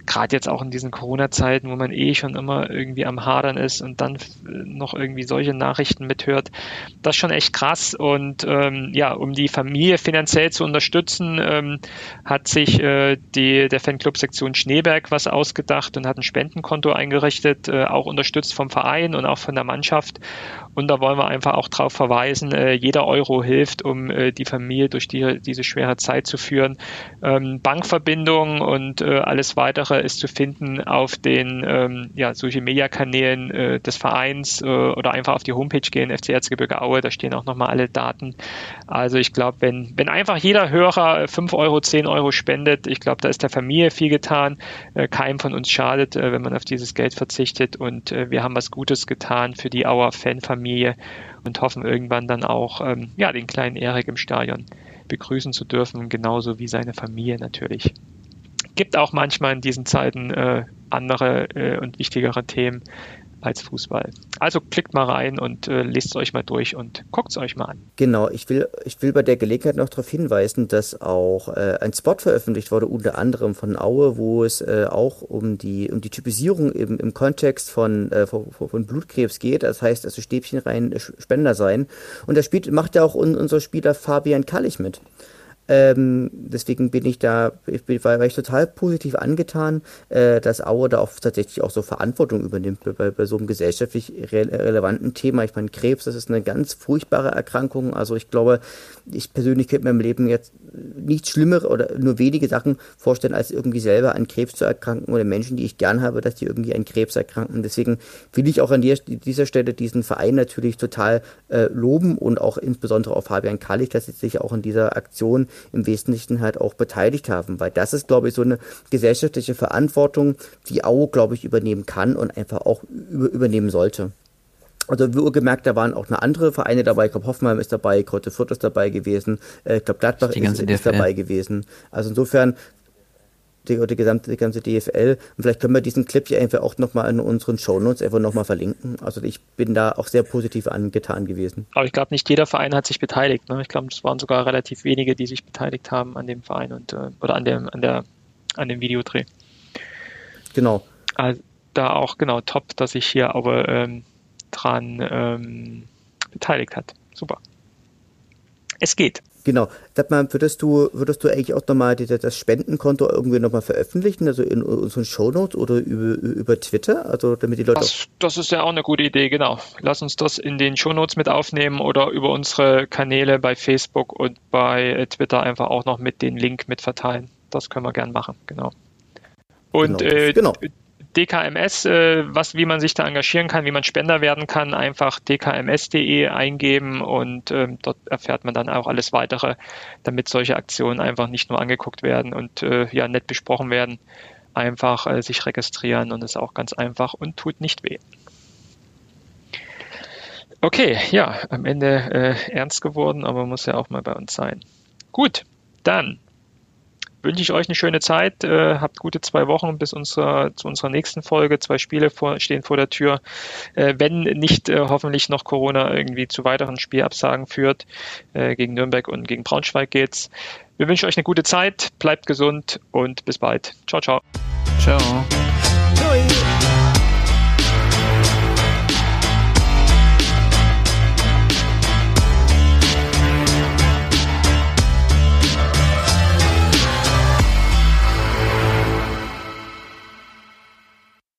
gerade jetzt auch in diesen Corona-Zeiten, wo man eh schon immer irgendwie am Hadern ist und dann noch irgendwie solche Nachrichten mithört, das ist schon echt krass. Und ähm, ja, um die Familie finanziell zu unterstützen, ähm, hat sich äh, die, der Fanclub-Sektion Schneeberg was ausgedacht und hat ein Spendenkonto eingerichtet, äh, auch unterstützt vom Verein und auch von der Mannschaft. Und da wollen wir einfach auch darauf verweisen, äh, jeder Euro hilft, um äh, die Familie durch die, diese schwere Zeit zu führen. Ähm, Bankverbindungen und äh, alles weitere ist zu finden auf den ähm, ja, Social Media Kanälen äh, des Vereins äh, oder einfach auf die Homepage gehen, FC Erzgebirge Aue, da stehen auch nochmal alle Daten. Also ich glaube, wenn, wenn einfach jeder Hörer 5 Euro, 10 Euro spendet, ich glaube, da ist der Familie viel getan. Äh, keinem von uns schadet, äh, wenn man auf dieses Geld verzichtet und äh, wir haben was Gutes getan für die Auer Fanfamilie und hoffen irgendwann dann auch ähm, ja, den kleinen Erik im Stadion begrüßen zu dürfen, genauso wie seine Familie natürlich. Gibt auch manchmal in diesen Zeiten äh, andere äh, und wichtigere Themen als Fußball. Also klickt mal rein und äh, lest es euch mal durch und guckt es euch mal an. Genau, ich will, ich will bei der Gelegenheit noch darauf hinweisen, dass auch äh, ein Spot veröffentlicht wurde, unter anderem von Aue, wo es äh, auch um die, um die Typisierung im, im Kontext von, äh, von, von, Blutkrebs geht. Das heißt, also Stäbchen rein Spender sein. Und spielt, macht ja auch un, unser Spieler Fabian Kallich mit. Ähm, deswegen bin ich da, ich bin, war, war ich total positiv angetan, äh, dass Aue da auch tatsächlich auch so Verantwortung übernimmt bei, bei so einem gesellschaftlich re relevanten Thema. Ich meine, Krebs, das ist eine ganz furchtbare Erkrankung. Also ich glaube, ich persönlich könnte mir im Leben jetzt nichts Schlimmeres oder nur wenige Sachen vorstellen, als irgendwie selber an Krebs zu erkranken oder Menschen, die ich gern habe, dass die irgendwie an Krebs erkranken. Deswegen will ich auch an der, dieser Stelle diesen Verein natürlich total äh, loben und auch insbesondere auf Fabian Kallich, dass er sich auch in dieser Aktion im Wesentlichen halt auch beteiligt haben, weil das ist, glaube ich, so eine gesellschaftliche Verantwortung, die AU, glaube ich, übernehmen kann und einfach auch über, übernehmen sollte. Also wie gemerkt, da waren auch eine andere Vereine dabei. Ich glaube, Hoffenheim ist dabei, Krotte Fürth ist dabei gewesen. Äh, ich glaube, Gladbach ist, ist dabei gewesen. Also insofern die, die, gesamte, die ganze DFL. Und vielleicht können wir diesen Clip hier einfach auch nochmal in unseren Shownotes einfach nochmal verlinken. Also ich bin da auch sehr positiv angetan gewesen. Aber ich glaube, nicht jeder Verein hat sich beteiligt. Ne? Ich glaube, es waren sogar relativ wenige, die sich beteiligt haben an dem Verein und äh, oder an dem, an der, an dem Videodreh. Genau. Also da auch genau top, dass sich hier aber ähm, dran ähm, beteiligt hat. Super. Es geht. Genau. Sag mal, würdest du, würdest du eigentlich auch nochmal das Spendenkonto irgendwie nochmal veröffentlichen, also in unseren Shownotes oder über, über Twitter, also damit die Leute. Das, das ist ja auch eine gute Idee, genau. Lass uns das in den Shownotes mit aufnehmen oder über unsere Kanäle bei Facebook und bei Twitter einfach auch noch mit den Link mit verteilen. Das können wir gern machen, genau. Und genau. Äh, genau. DKMS, äh, was, wie man sich da engagieren kann, wie man Spender werden kann, einfach dkms.de eingeben und ähm, dort erfährt man dann auch alles weitere, damit solche Aktionen einfach nicht nur angeguckt werden und äh, ja nett besprochen werden. Einfach äh, sich registrieren und ist auch ganz einfach und tut nicht weh. Okay, ja, am Ende äh, ernst geworden, aber muss ja auch mal bei uns sein. Gut, dann wünsche ich euch eine schöne Zeit. Äh, habt gute zwei Wochen bis unserer, zu unserer nächsten Folge. Zwei Spiele vor, stehen vor der Tür. Äh, wenn nicht äh, hoffentlich noch Corona irgendwie zu weiteren Spielabsagen führt. Äh, gegen Nürnberg und gegen Braunschweig geht's. Wir wünschen euch eine gute Zeit. Bleibt gesund und bis bald. Ciao, ciao. Ciao.